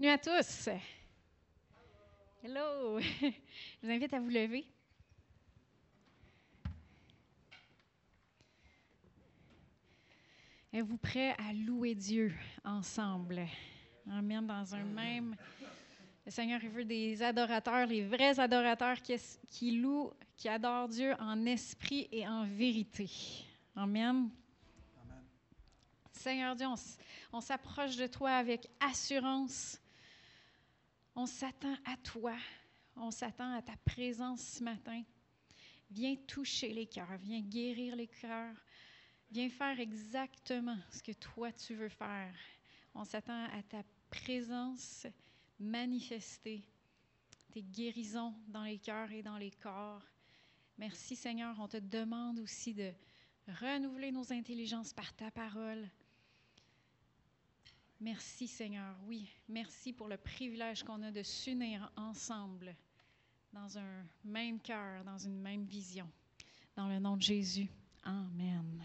Bienvenue à tous. Hello. Je vous invite à vous lever. Êtes-vous prêts à louer Dieu ensemble? Amen. Dans un même. Le Seigneur veut des adorateurs, les vrais adorateurs qui, qui louent, qui adorent Dieu en esprit et en vérité. Amen. Seigneur Dieu, on, s'approche de toi avec assurance. On s'attend à toi. On s'attend à ta présence ce matin. Viens toucher les cœurs, viens guérir les cœurs, viens faire exactement ce que toi tu veux faire. On s'attend à ta présence manifester tes guérisons dans les cœurs et dans les corps. Merci Seigneur, on te demande aussi de renouveler nos intelligences par ta parole. Merci Seigneur, oui, merci pour le privilège qu'on a de s'unir ensemble dans un même cœur, dans une même vision. Dans le nom de Jésus, Amen.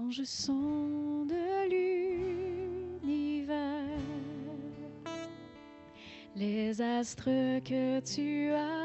quand je sonde l'univers, les astres que tu as.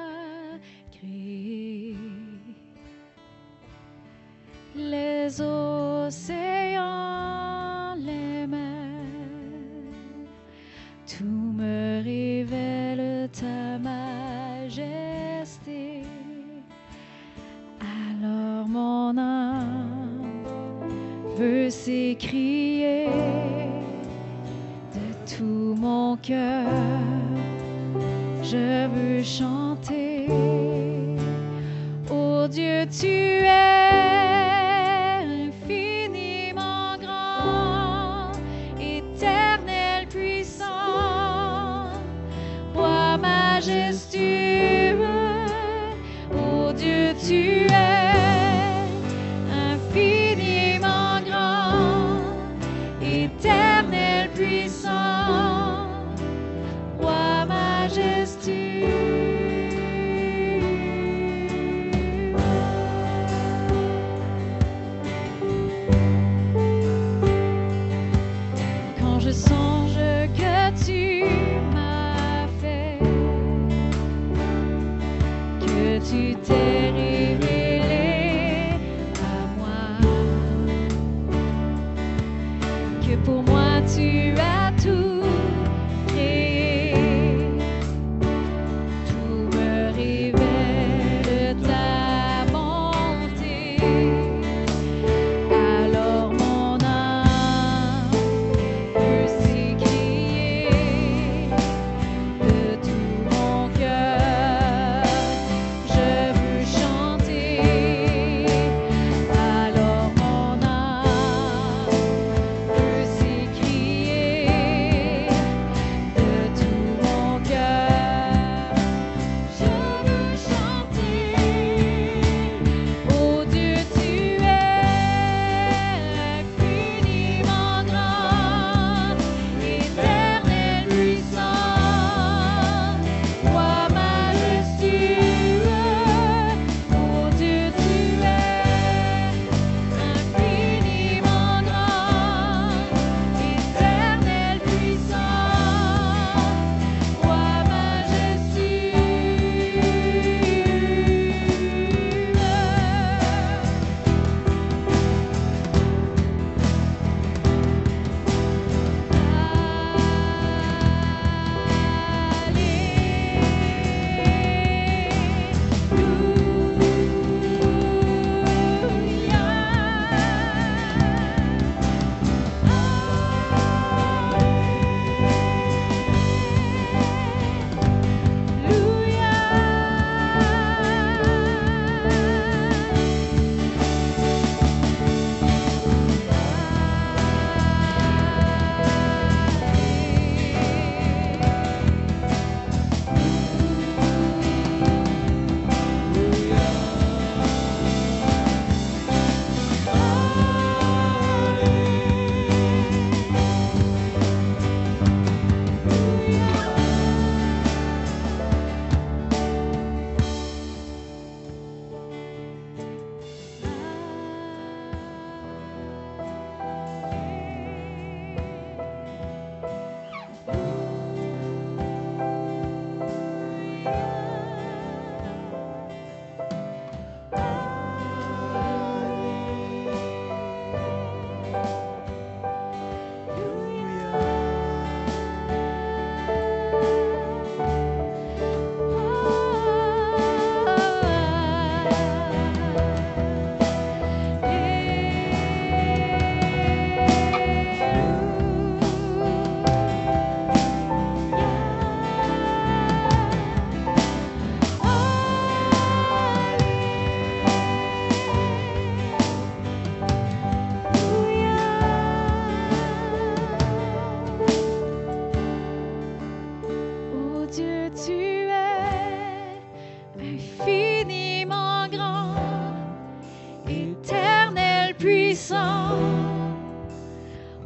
puissant,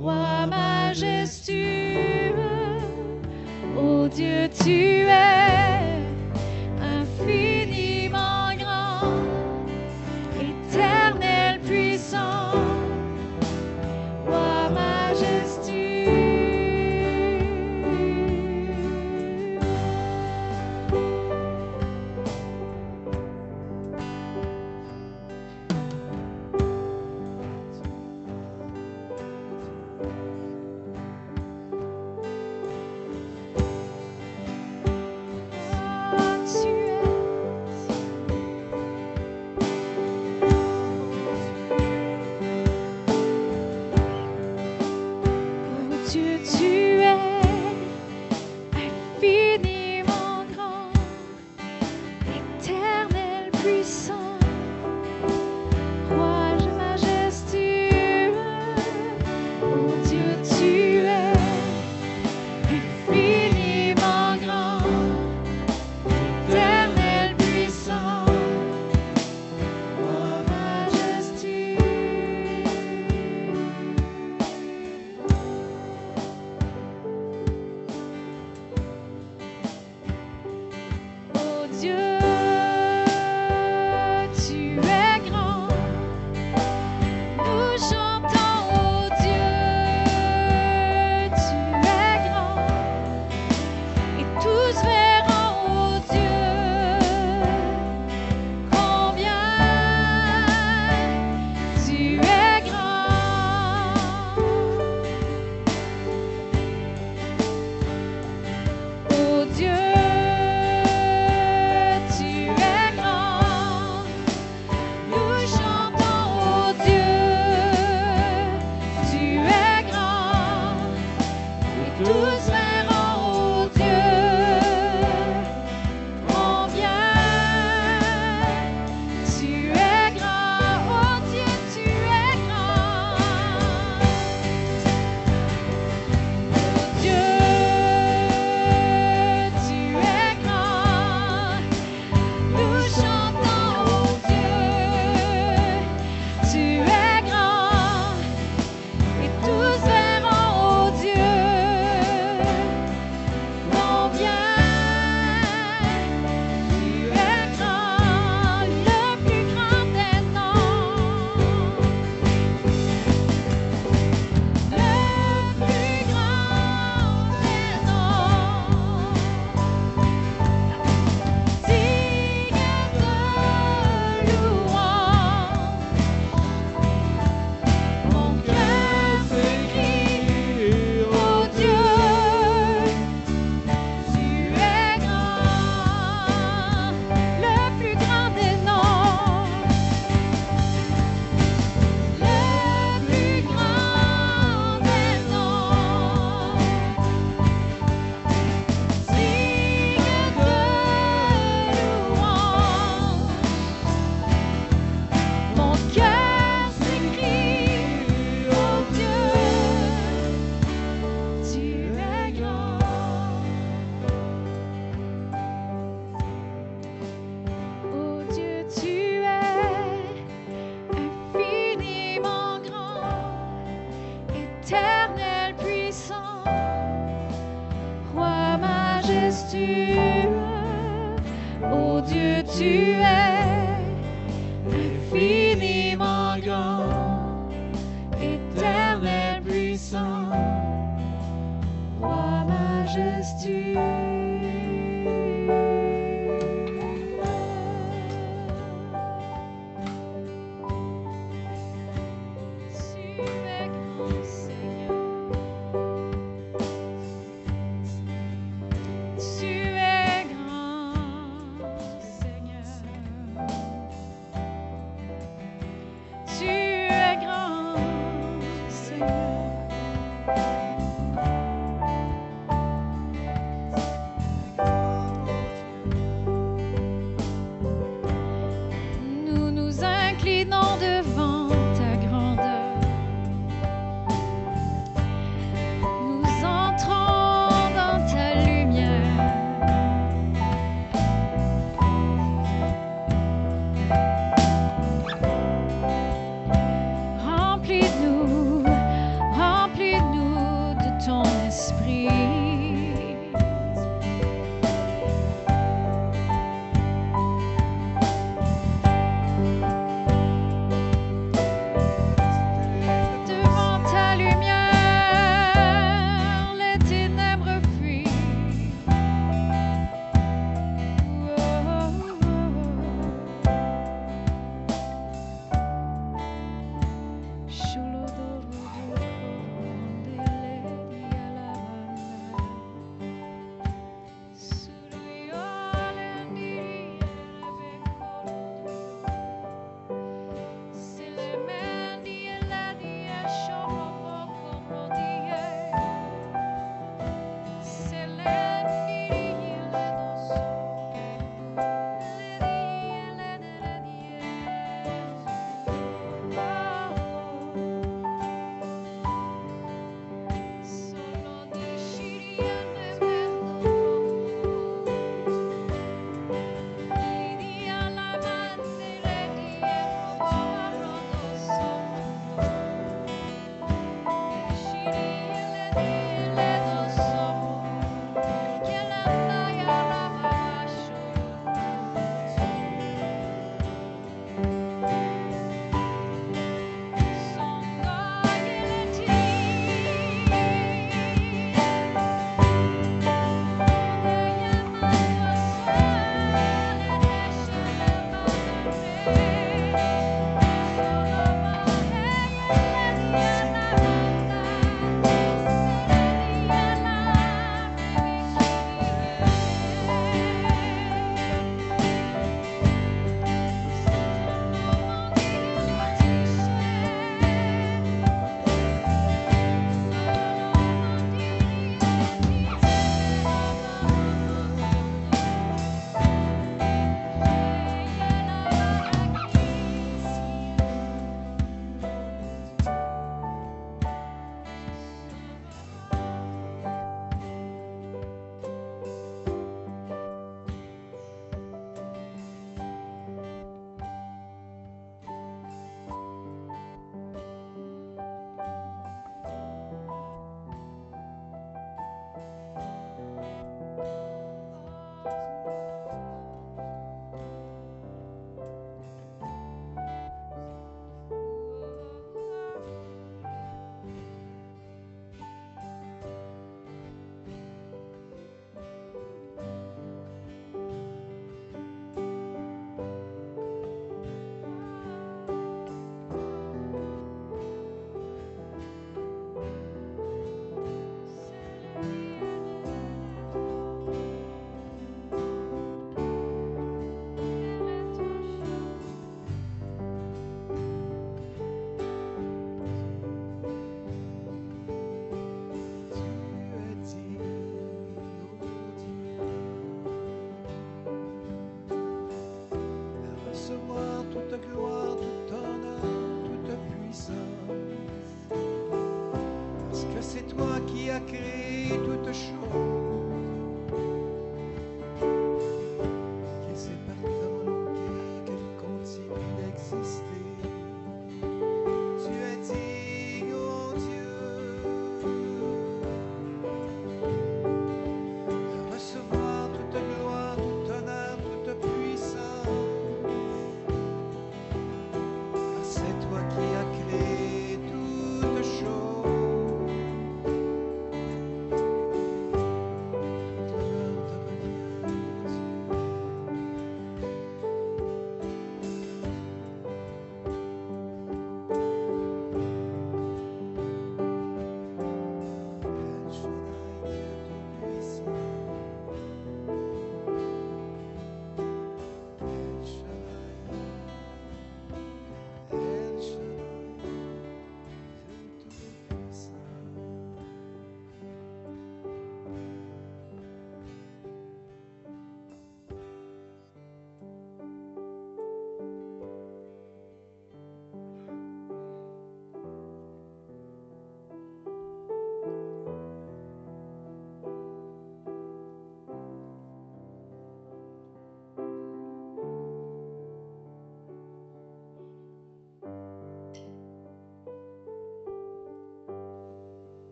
roi majestueux.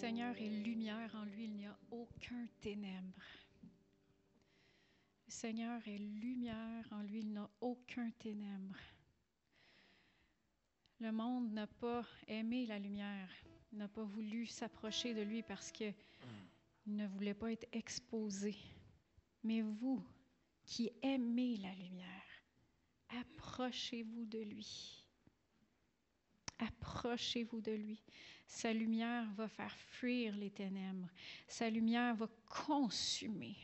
Seigneur est lumière, en lui il n'y a aucun ténèbre. Le Seigneur est lumière, en lui il n'a aucun ténèbre. Le monde n'a pas aimé la lumière, n'a pas voulu s'approcher de lui parce qu'il ne voulait pas être exposé. Mais vous qui aimez la lumière, approchez-vous de lui. Approchez-vous de lui. Sa lumière va faire fuir les ténèbres. Sa lumière va consumer,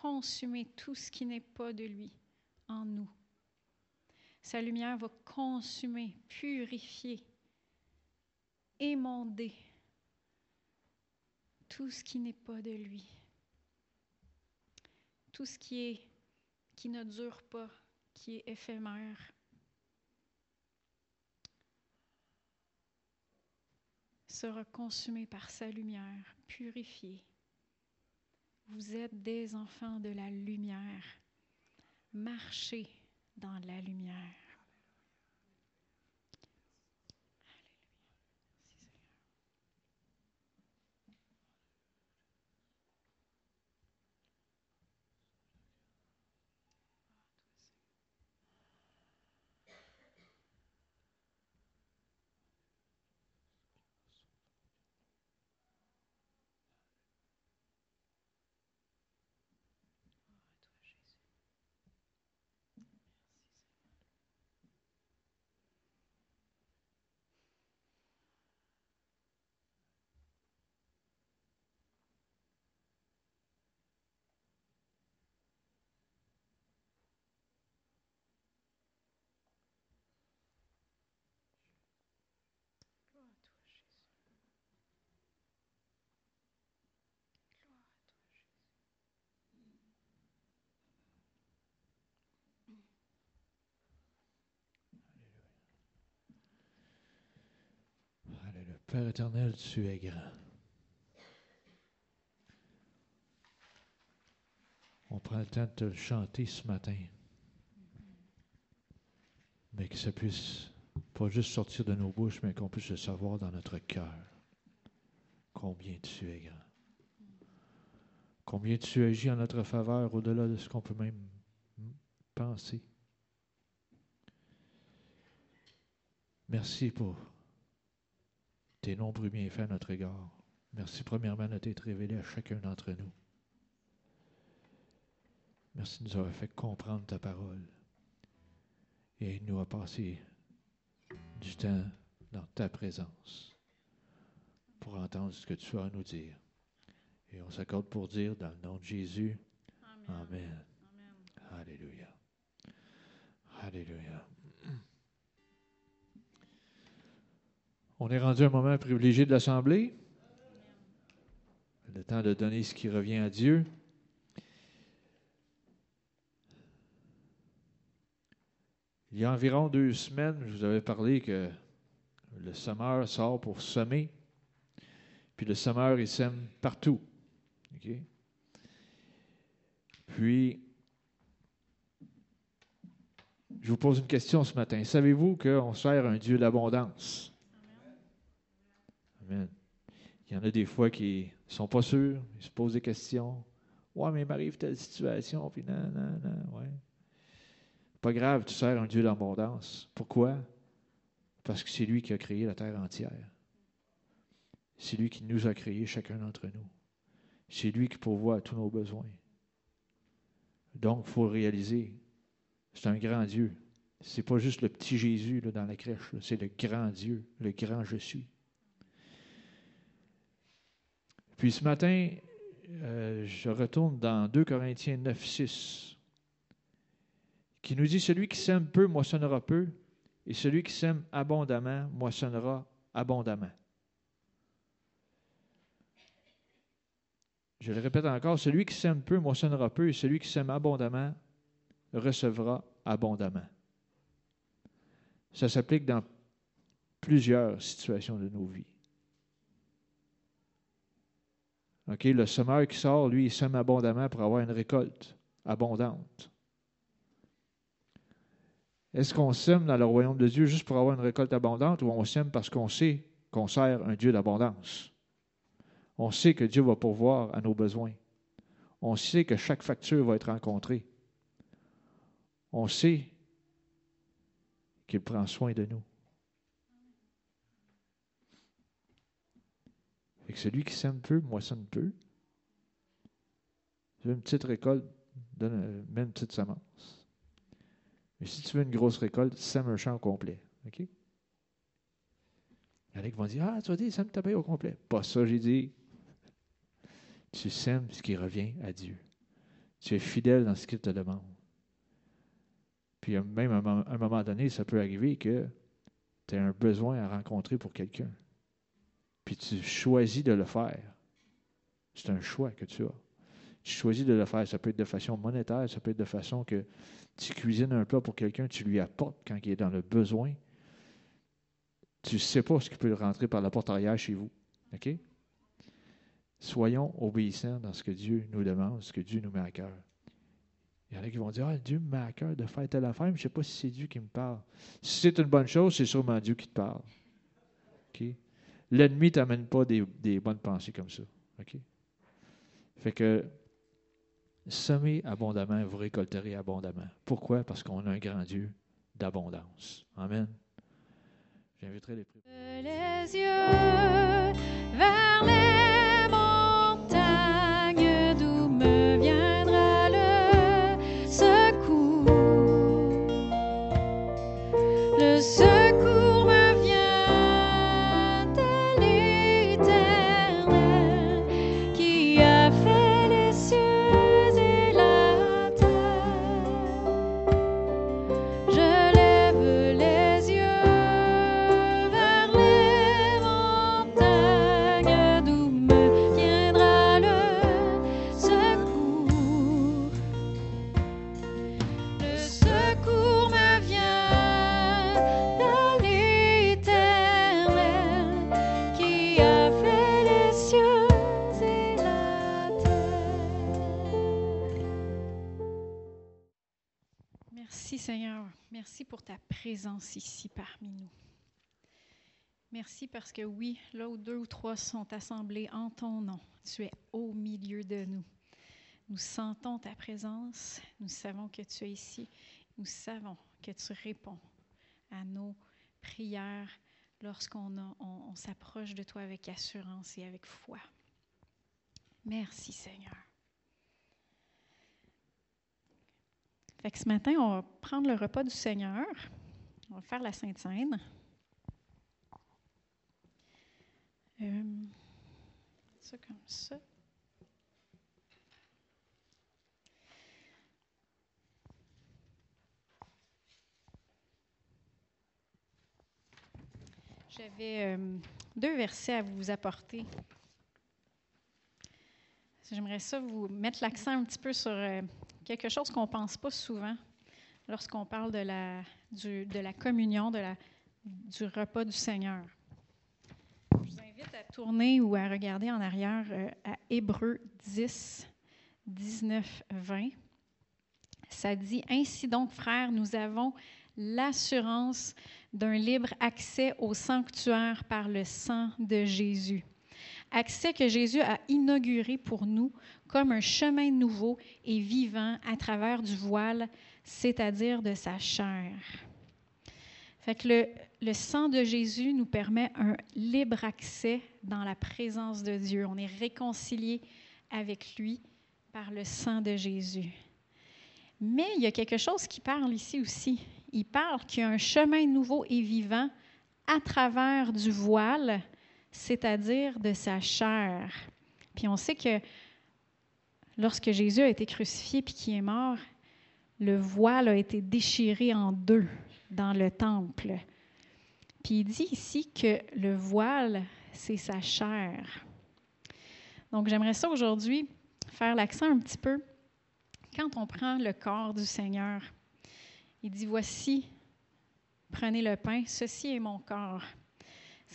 consumer tout ce qui n'est pas de lui en nous. Sa lumière va consumer, purifier, émonder tout ce qui n'est pas de lui. Tout ce qui est qui ne dure pas, qui est éphémère. Sera consumé par sa lumière, purifié. Vous êtes des enfants de la lumière. Marchez dans la lumière. Père éternel, tu es grand. On prend le temps de te le chanter ce matin. Mais que ça puisse pas juste sortir de nos bouches, mais qu'on puisse le savoir dans notre cœur. Combien tu es grand. Combien tu agis en notre faveur au-delà de ce qu'on peut même penser. Merci pour tes nombreux bienfaits à notre égard. Merci premièrement de t'être révélé à chacun d'entre nous. Merci de nous avoir fait comprendre ta parole et nous à passer du temps dans ta présence pour entendre ce que tu as à nous dire. Et on s'accorde pour dire dans le nom de Jésus, Amen. Alléluia. Alléluia. On est rendu à un moment privilégié de l'Assemblée. Le temps de donner ce qui revient à Dieu. Il y a environ deux semaines, je vous avais parlé que le semeur sort pour semer. Puis le semeur, il sème partout. Puis, je vous pose une question ce matin. Savez-vous qu'on sert un Dieu d'abondance? Il y en a des fois qui sont pas sûrs, ils se posent des questions. Ouais, mais il m'arrive telle situation, puis non, non, non, ouais. Pas grave, tu sers un Dieu d'abondance. Pourquoi? Parce que c'est lui qui a créé la terre entière. C'est lui qui nous a créés, chacun d'entre nous. C'est lui qui pourvoit à tous nos besoins. Donc, il faut réaliser, c'est un grand Dieu. Ce n'est pas juste le petit Jésus là, dans la crèche, c'est le grand Dieu, le grand je suis. Puis ce matin, euh, je retourne dans 2 Corinthiens 9, 6, qui nous dit Celui qui sème peu moissonnera peu, et celui qui sème abondamment moissonnera abondamment. Je le répète encore, celui qui sème peu moissonnera peu, et celui qui sème abondamment recevra abondamment. Ça s'applique dans plusieurs situations de nos vies. Le semeur qui sort, lui, il sème abondamment pour avoir une récolte abondante. Est-ce qu'on sème dans le royaume de Dieu juste pour avoir une récolte abondante ou on sème parce qu'on sait qu'on sert un Dieu d'abondance? On sait que Dieu va pourvoir à nos besoins. On sait que chaque facture va être rencontrée. On sait qu'il prend soin de nous. Et que celui qui sème peu moissonne peu. Tu veux une petite récolte, donne, mets une petite semence. Mais si tu veux une grosse récolte, sème un champ complet. OK? Il y en a qui vont dire Ah, tu vas dire, sème ta paix au complet. Pas ça, j'ai dit. Tu sèmes ce qui revient à Dieu. Tu es fidèle dans ce qu'il te demande. Puis même à un moment donné, ça peut arriver que tu as un besoin à rencontrer pour quelqu'un puis tu choisis de le faire. C'est un choix que tu as. Tu choisis de le faire. Ça peut être de façon monétaire, ça peut être de façon que tu cuisines un plat pour quelqu'un, tu lui apportes quand il est dans le besoin. Tu ne sais pas ce qui peut rentrer par la porte arrière chez vous. OK? Soyons obéissants dans ce que Dieu nous demande, ce que Dieu nous met à cœur. Il y en a qui vont dire Ah, Dieu me met à cœur de faire telle affaire, mais je ne sais pas si c'est Dieu qui me parle. Si c'est une bonne chose, c'est sûrement Dieu qui te parle. OK? L'ennemi ne t'amène pas des, bonnes pensées comme ça. OK? Fait que semez abondamment, vous récolterez abondamment. Pourquoi? Parce qu'on a un grand Dieu d'abondance. Amen. J'inviterai les Les yeux vers les présence ici parmi nous. Merci parce que oui, là où deux ou trois sont assemblés en ton nom, tu es au milieu de nous. Nous sentons ta présence, nous savons que tu es ici, nous savons que tu réponds à nos prières lorsqu'on on, s'approche de toi avec assurance et avec foi. Merci Seigneur. Fait que ce matin, on va prendre le repas du Seigneur. On va faire la Sainte Seine. Euh, ça comme ça. J'avais euh, deux versets à vous apporter. J'aimerais ça vous mettre l'accent un petit peu sur euh, quelque chose qu'on ne pense pas souvent lorsqu'on parle de la, du- de la communion, de la, du repas du Seigneur. Je vous invite à tourner ou à regarder en arrière euh, à Hébreux 10, 19, 20. Ça dit Ainsi donc, frères, nous avons l'assurance d'un libre accès au sanctuaire par le sang de Jésus. Accès que Jésus a inauguré pour nous comme un chemin nouveau et vivant à travers du voile, c'est-à-dire de sa chair. Fait le, le sang de Jésus nous permet un libre accès dans la présence de Dieu. On est réconcilié avec lui par le sang de Jésus. Mais il y a quelque chose qui parle ici aussi. Il parle qu'il y a un chemin nouveau et vivant à travers du voile, c'est-à-dire de sa chair. Puis on sait que lorsque Jésus a été crucifié puis qu'il est mort, le voile a été déchiré en deux dans le temple. Puis il dit ici que le voile, c'est sa chair. Donc j'aimerais ça aujourd'hui faire l'accent un petit peu quand on prend le corps du Seigneur. Il dit, voici, prenez le pain, ceci est mon corps.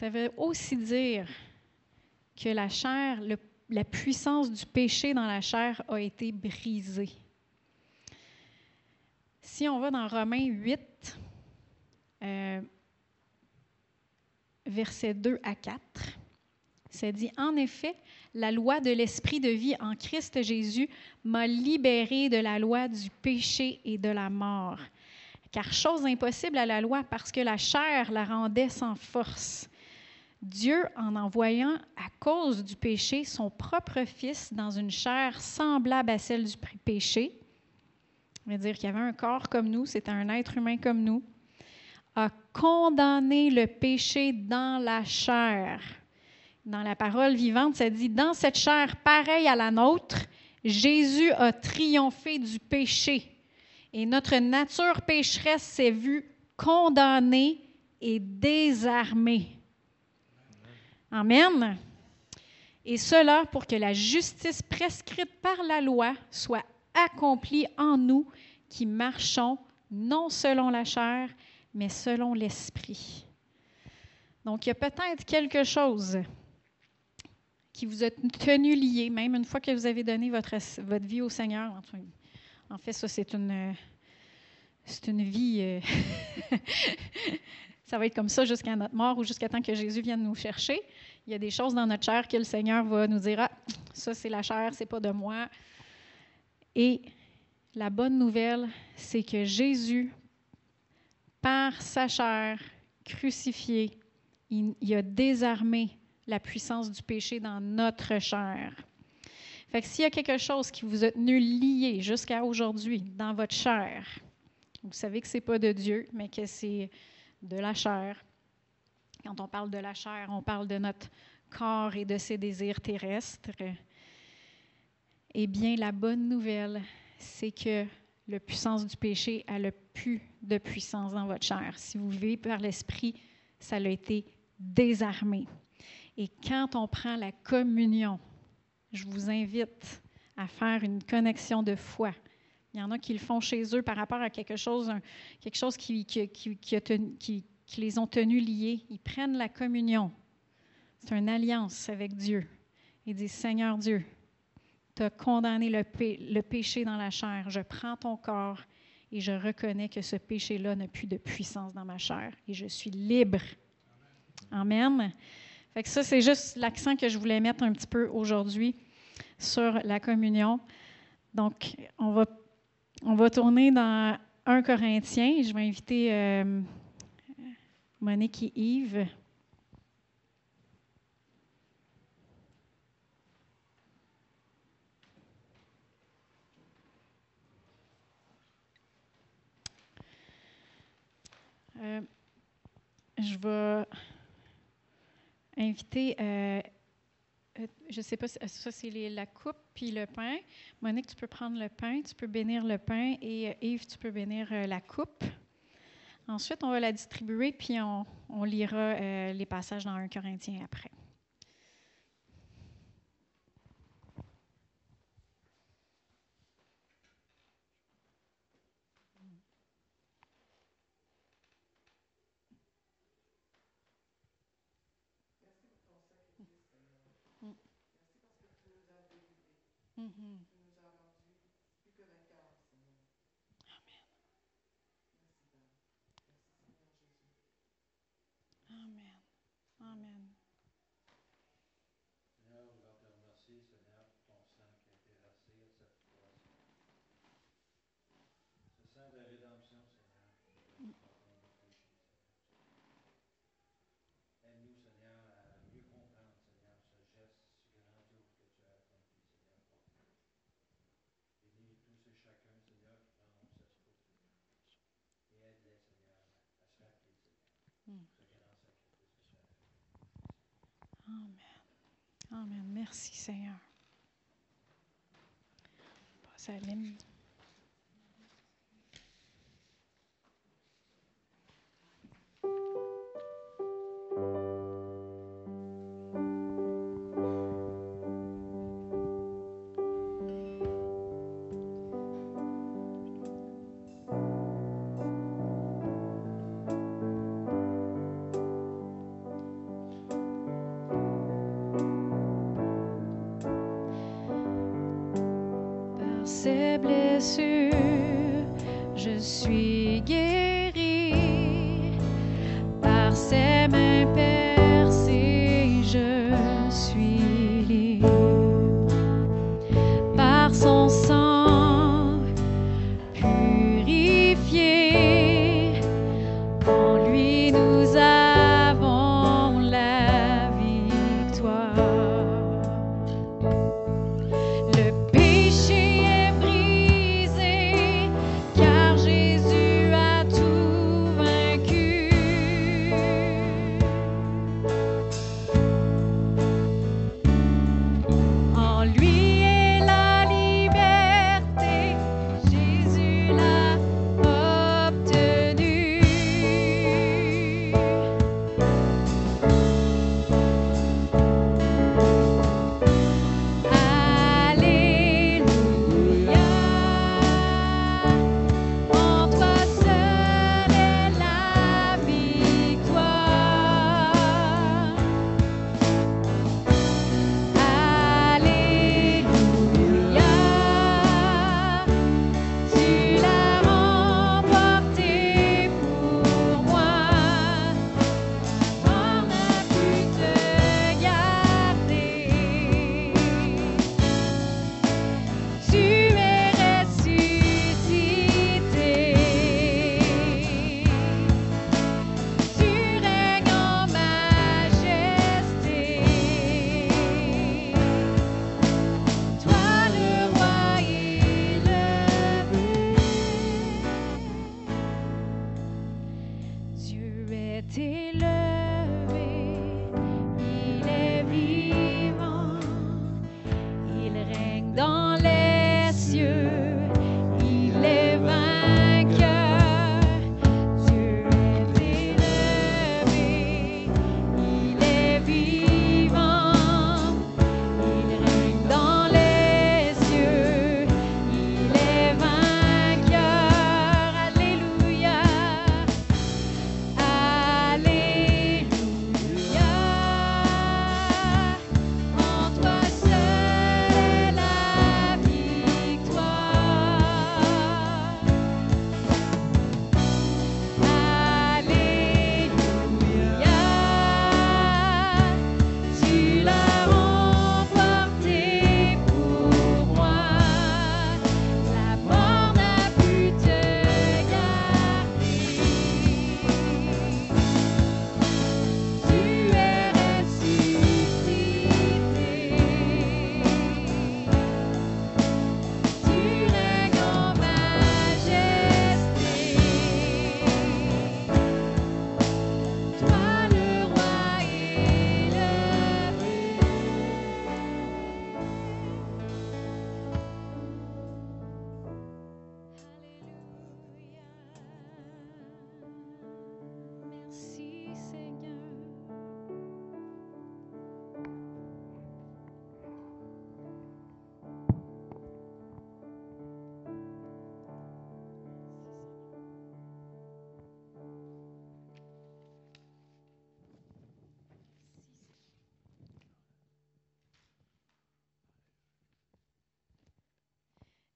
Ça veut aussi dire que la chair, la puissance du péché dans la chair a été brisée. Si on va dans Romains 8, euh, versets 2 à 4, ça dit, En effet, la loi de l'Esprit de vie en Christ Jésus m'a libéré de la loi du péché et de la mort. Car chose impossible à la loi parce que la chair la rendait sans force. Dieu, en envoyant à cause du péché son propre Fils dans une chair semblable à celle du péché, ça veut dire qu'il y avait un corps comme nous, c'était un être humain comme nous, a condamné le péché dans la chair. Dans la parole vivante, ça dit, dans cette chair pareille à la nôtre, Jésus a triomphé du péché. Et notre nature pécheresse s'est vue condamnée et désarmée. Amen. Et cela pour que la justice prescrite par la loi soit accomplie en nous qui marchons non selon la chair, mais selon l'esprit. Donc, il y a peut-être quelque chose qui vous a tenu lié, même une fois que vous avez donné votre, votre vie au Seigneur. En fait, ça, c'est une, c'est une vie. ça va être comme ça jusqu'à notre mort ou jusqu'à temps que Jésus vienne nous chercher. Il y a des choses dans notre chair que le Seigneur va nous dire Ah, ça, c'est la chair, c'est pas de moi. Et la bonne nouvelle, c'est que Jésus, par sa chair crucifiée, il, il a désarmé la puissance du péché dans notre chair. Fait que s'il y a quelque chose qui vous a tenu lié jusqu'à aujourd'hui dans votre chair, vous savez que ce n'est pas de Dieu, mais que c'est de la chair. Quand on parle de la chair, on parle de notre corps et de ses désirs terrestres. Eh bien, la bonne nouvelle, c'est que la puissance du péché, elle n'a plus de puissance dans votre chair. Si vous vivez par l'Esprit, ça a été désarmé. Et quand on prend la communion, je vous invite à faire une connexion de foi. Il y en a qui le font chez eux par rapport à quelque chose, quelque chose qui, qui, qui, les ont tenus liés. Ils prennent la communion. C'est une alliance avec Dieu. Ils disent, Seigneur Dieu, tu as condamné le péché dans la chair. Je prends ton corps et je reconnais que ce péché-là n'a plus de puissance dans ma chair et je suis libre. Amen. Fait que ça, c'est juste l'accent que je voulais mettre un petit peu aujourd'hui sur la communion. Donc, on va, on va tourner dans 1 Corinthiens. Je vais inviter euh, Monique et Yves. Euh, je vais inviter euh, euh, je ne sais pas, euh, ça c'est la coupe puis le pain. Monique, tu peux prendre le pain, tu peux bénir le pain et euh, Yves, tu peux bénir la coupe. Ensuite, on va la distribuer puis on, lira les passages dans 1 Corinthien après. Amen. Amen. Merci Seigneur. Passe à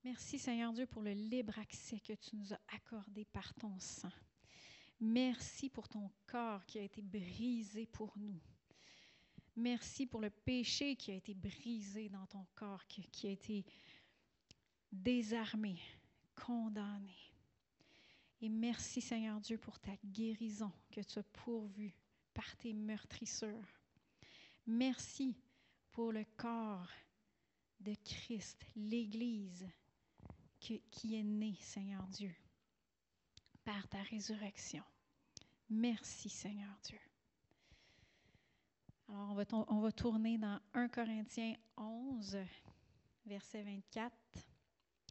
Merci Seigneur Dieu pour le libre accès que tu nous as accordé par ton sang. Merci pour ton corps qui a été brisé pour nous. Merci pour le péché qui a été brisé dans ton corps, qui, a été désarmé, condamné. Et merci Seigneur Dieu pour ta guérison que tu as pourvue par tes meurtrissures. Merci pour le corps de Christ, l'Église qui, est née, Seigneur Dieu, par ta résurrection. Merci Seigneur Dieu. Alors, on va, on va tourner dans 1 Corinthiens 11, verset 24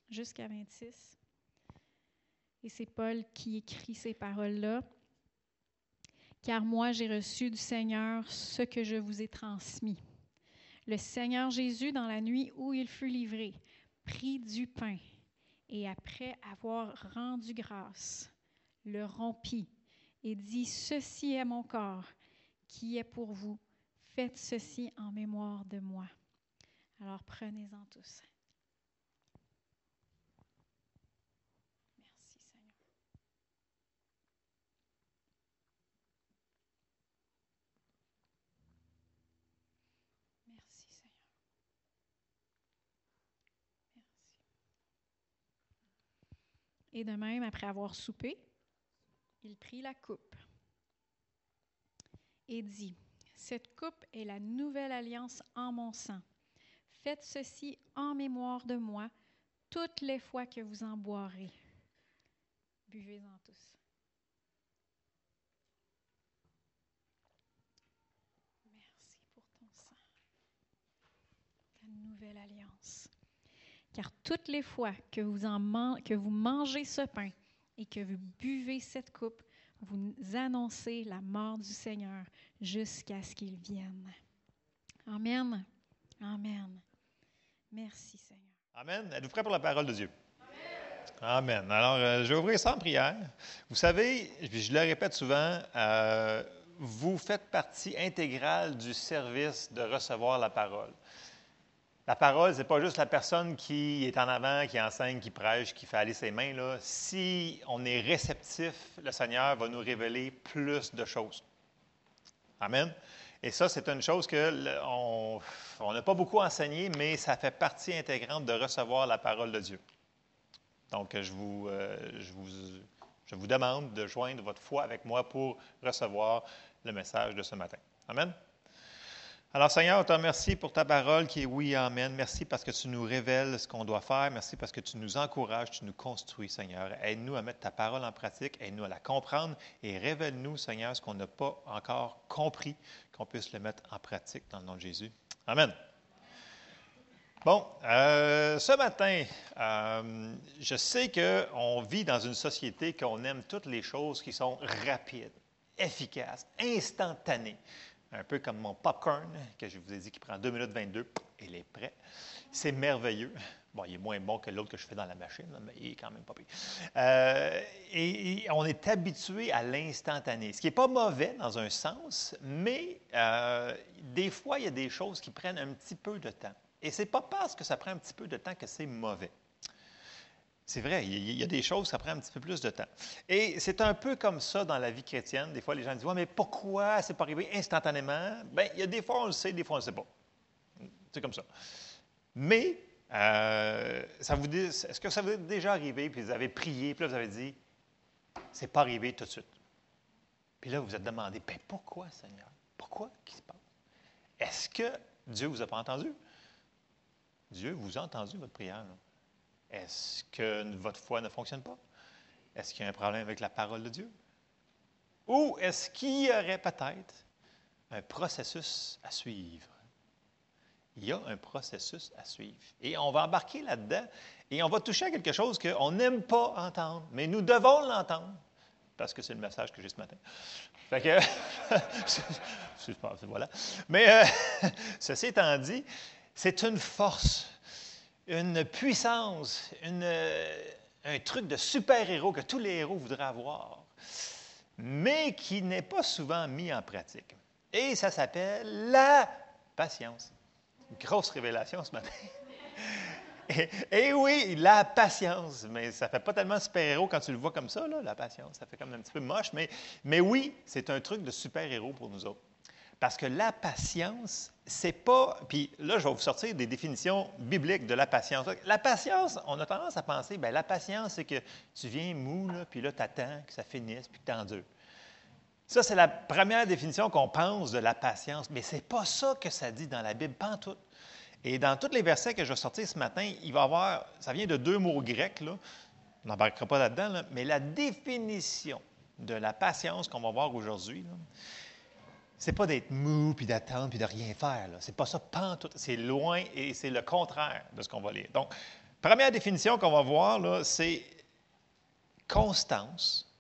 jusqu'à 26. Et c'est Paul qui écrit ces paroles-là. Car moi, j'ai reçu du Seigneur ce que je vous ai transmis. Le Seigneur Jésus, dans la nuit où il fut livré, prit du pain et après avoir rendu grâce, le rompit et dit, Ceci est mon corps qui est pour vous. Faites ceci en mémoire de moi. Alors prenez-en tous. Merci Seigneur. Merci Seigneur. Merci. Et de même, après avoir soupé, il prit la coupe et dit, Cette coupe est la nouvelle alliance en mon sang. Faites ceci en mémoire de moi toutes les fois que vous en boirez. Buvez-en tous. Merci pour ton sang, ta nouvelle alliance. Car toutes les fois que vous, mangez ce pain et que vous buvez cette coupe, vous annoncez la mort du Seigneur jusqu'à ce qu'il vienne. Amen. Amen. Merci Seigneur. Amen. Êtes-vous prêts pour la parole de Dieu? Amen. Alors, euh, je vais ouvrir ça en prière. Vous savez, je le répète souvent, euh, vous faites partie intégrale du service de recevoir la parole. La parole, ce n'est pas juste la personne qui est en avant, qui enseigne, qui prêche, qui fait aller ses mains. Là. Si on est réceptif, le Seigneur va nous révéler plus de choses. Amen. Et ça, c'est une chose le- on n'a pas beaucoup enseigné, mais ça fait partie intégrante de recevoir la parole de Dieu. Donc, je vous, euh, je vous demande de joindre votre foi avec moi pour recevoir le message de ce matin. Amen. Alors, Seigneur, on te remercie pour ta parole qui est oui, Amen. Merci parce que tu nous révèles ce qu'on doit faire. Merci parce que tu nous encourages, tu nous construis, Seigneur. Aide-nous à mettre ta parole en pratique, aide-nous à la comprendre et révèle-nous, Seigneur, ce qu'on n'a pas encore compris, qu'on puisse le mettre en pratique dans le nom de Jésus. Amen. Bon, euh, ce matin, euh, je sais qu'on vit dans une société qu'on aime toutes les choses qui sont rapides, efficaces, instantanées. Un peu comme mon popcorn, que je vous ai dit qui prend 2 minutes 22, il est prêt. C'est merveilleux. Bon, il est moins bon que l'autre que je fais dans la machine, mais il est quand même pas pire. Euh, et, on est habitué à l'instantané, ce qui n'est pas mauvais dans un sens, mais euh, des fois, il y a des choses qui prennent un petit peu de temps. Et ce n'est pas parce que ça prend un petit peu de temps que c'est mauvais. C'est vrai, il y, a- des choses, ça prend un petit peu plus de temps. Et c'est un peu comme ça dans la vie chrétienne. Des fois, les gens disent mais pourquoi c'est pas arrivé instantanément? Bien, il y a des fois, on le sait, des fois, on ne sait pas. C'est comme ça. Mais, euh, est-ce que ça vous est déjà arrivé, puis vous avez prié, puis là, vous avez dit C'est pas arrivé tout de suite? Puis là, vous vous êtes demandé Ben, pourquoi, Seigneur? Pourquoi? Qu'est-ce qui se passe? Est-ce que Dieu vous a pas entendu? Dieu vous a entendu votre prière. là? Est-ce que votre foi ne fonctionne pas? Est-ce qu'il y a un problème avec la parole de Dieu? Ou est-ce qu'il y aurait peut-être un processus à suivre? Il y a un processus à suivre. Et on va embarquer là-dedans et on va toucher à quelque chose qu'on n'aime pas entendre, mais nous devons l'entendre parce que c'est le message que j'ai ce matin. Fait que, voilà. Mais euh, ceci étant dit, c'est une force, une puissance, euh, un truc de super-héros que tous les héros voudraient avoir, mais qui n'est pas souvent mis en pratique. Et ça s'appelle la patience. Grosse révélation ce matin. Et, oui, la patience. Mais ça fait pas tellement super-héros quand tu le vois comme ça, la patience. Ça fait comme un petit peu moche. Mais, mais oui, c'est un truc de super-héros pour nous autres. Parce que la patience, c'est pas. Puis là, je vais vous sortir des définitions bibliques de la patience. La patience, on a tendance à penser, bien, la patience, c'est que tu viens mou, puis là, tu attends que ça finisse, puis que tu. Ça, c'est la première définition qu'on pense de la patience. Mais ce n'est pas ça que ça dit dans la Bible, pas en tout. Et dans tous les versets que je vais sortir ce matin, il va y avoir, ça vient de deux mots grecs, là. on n'embarquera pas là-dedans, là, mais la définition de la patience qu'on va voir aujourd'hui, c'est pas d'être mou, puis d'attendre, puis de rien faire. Ce n'est pas ça, pas tout. C'est loin et c'est le contraire de ce qu'on va lire. Donc, première définition qu'on va voir, c'est constance,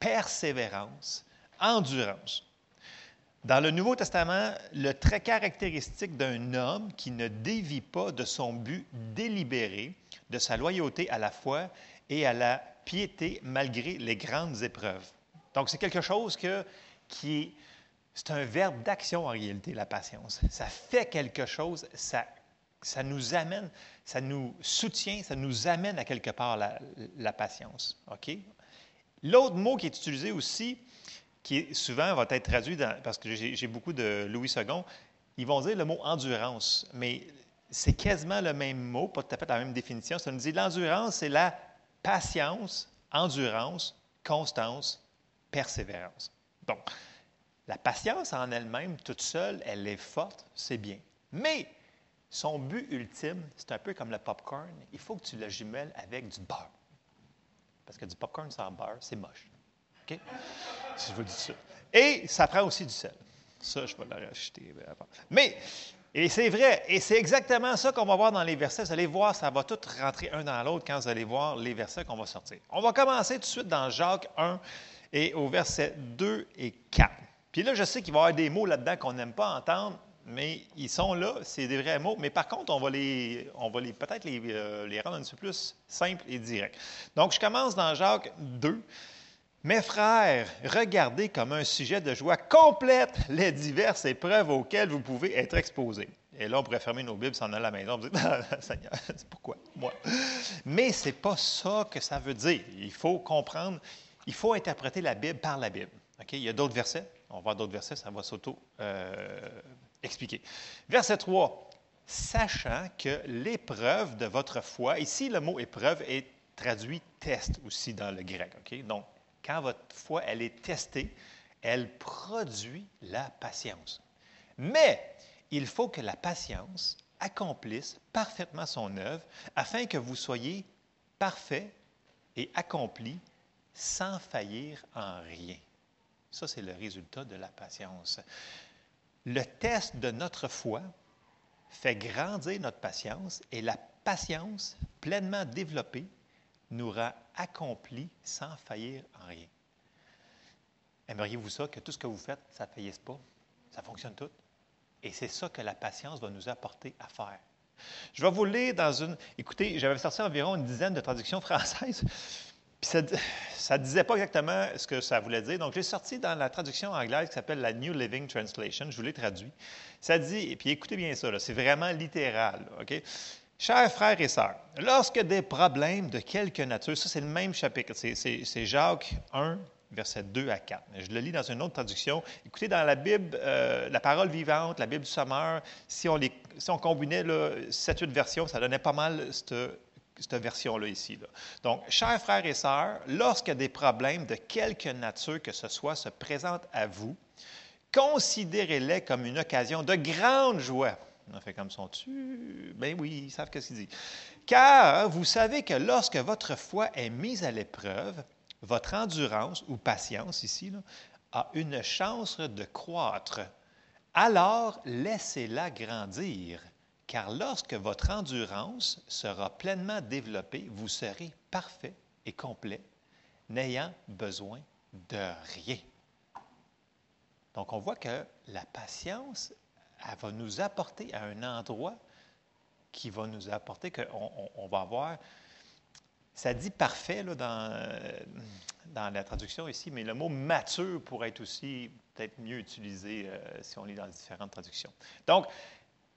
persévérance, endurance. Dans le Nouveau Testament, le trait caractéristique d'un homme qui ne dévie pas de son but délibéré, de sa loyauté à la foi et à la piété malgré les grandes épreuves. Donc, c'est quelque chose que, qui est c'est un verbe d'action en réalité, la patience. Ça fait quelque chose, ça, ça nous amène, ça nous soutient, ça nous amène à quelque part la, patience. OK? L'autre mot qui est utilisé aussi, qui souvent va être traduit parce que j'ai beaucoup de Louis II, ils vont dire le mot endurance, mais c'est quasiment le même mot, pas tout à fait la même définition. Ça nous dit l'endurance, c'est la patience, endurance, constance, persévérance. Donc, la patience en elle-même, toute seule, elle est forte, c'est bien. Mais son but ultime, c'est un peu comme le popcorn. Il faut que tu le jumelles avec du beurre. Parce que du popcorn sans beurre, c'est moche. OK? Si je vous dis ça. Et ça prend aussi du sel. Ça, je vais le rajouter Mais, et c'est vrai, et c'est exactement ça qu'on va voir dans les versets. Vous allez voir, ça va tout rentrer un dans l'autre quand vous allez voir les versets qu'on va sortir. On va commencer tout de suite dans Jacques 1 et au verset 2 et 4. Puis là, je sais qu'il va y avoir des mots là-dedans qu'on n'aime pas entendre, mais ils sont là, c'est des vrais mots. Mais par contre, on va les, on va les peut-être les, euh, les, rendre un peu plus simples et directs. Donc, je commence dans Jacques 2. Mes frères, regardez comme un sujet de joie complète les diverses épreuves auxquelles vous pouvez être exposés. Et là, on pourrait fermer nos Bibles, s'en aller à la maison, on dire, Seigneur, pourquoi? Moi? Mais ce n'est pas ça que ça veut dire. Il faut comprendre, il faut interpréter la Bible par la Bible. Il y a d'autres versets. On va voir d'autres versets, ça va s'auto-expliquer. Euh, Verset 3. Sachant que l'épreuve de votre foi, ici le mot épreuve est traduit test aussi dans le grec. Donc, quand votre foi, elle est testée, elle produit la patience. Mais il faut que la patience accomplisse parfaitement son œuvre afin que vous soyez parfait et accompli sans faillir en rien. Ça, c'est le résultat de la patience. Le test de notre foi fait grandir notre patience et la patience pleinement développée nous rend accomplis sans faillir en rien. Aimeriez-vous ça, que tout ce que vous faites, ça ne faillisse pas? Ça fonctionne tout? Et c'est ça que la patience va nous apporter à faire. Je vais vous lire dans une... Écoutez, j'avais sorti environ une dizaine de traductions françaises. Ça ne disait pas exactement ce que ça voulait dire. Donc, j'ai sorti dans la traduction anglaise qui s'appelle la New Living Translation. Je vous l'ai traduit. Ça dit, et puis écoutez bien ça, c'est vraiment littéral. OK? Chers frères et sœurs, lorsque des problèmes de quelque nature, ça c'est le même chapitre, c'est Jacques 1, versets 2 à 4. Je le lis dans une autre traduction. Écoutez, dans la Bible, euh, la parole vivante, la Bible du Sommeur, si on, si on combinait cette 7-8 versions, ça donnait pas mal cette cette version-là ici. Donc, chers frères et sœurs, lorsque des problèmes de quelque nature que ce soit se présentent à vous, considérez-les comme une occasion de grande joie. On fait comme son tu. Ben oui, ils savent ce qu'il dit. Car vous savez que lorsque votre foi est mise à l'épreuve, votre endurance ou patience ici a une chance de croître. Alors laissez-la grandir car lorsque votre endurance sera pleinement développée, vous serez parfait et complet, n'ayant besoin de rien. Donc, on voit que la patience, elle va nous apporter à un endroit qui va nous apporter qu'on va avoir. Ça dit parfait là, dans, dans la traduction ici, mais le mot mature pourrait être aussi peut-être mieux utilisé euh, si on lit dans différentes traductions. Donc,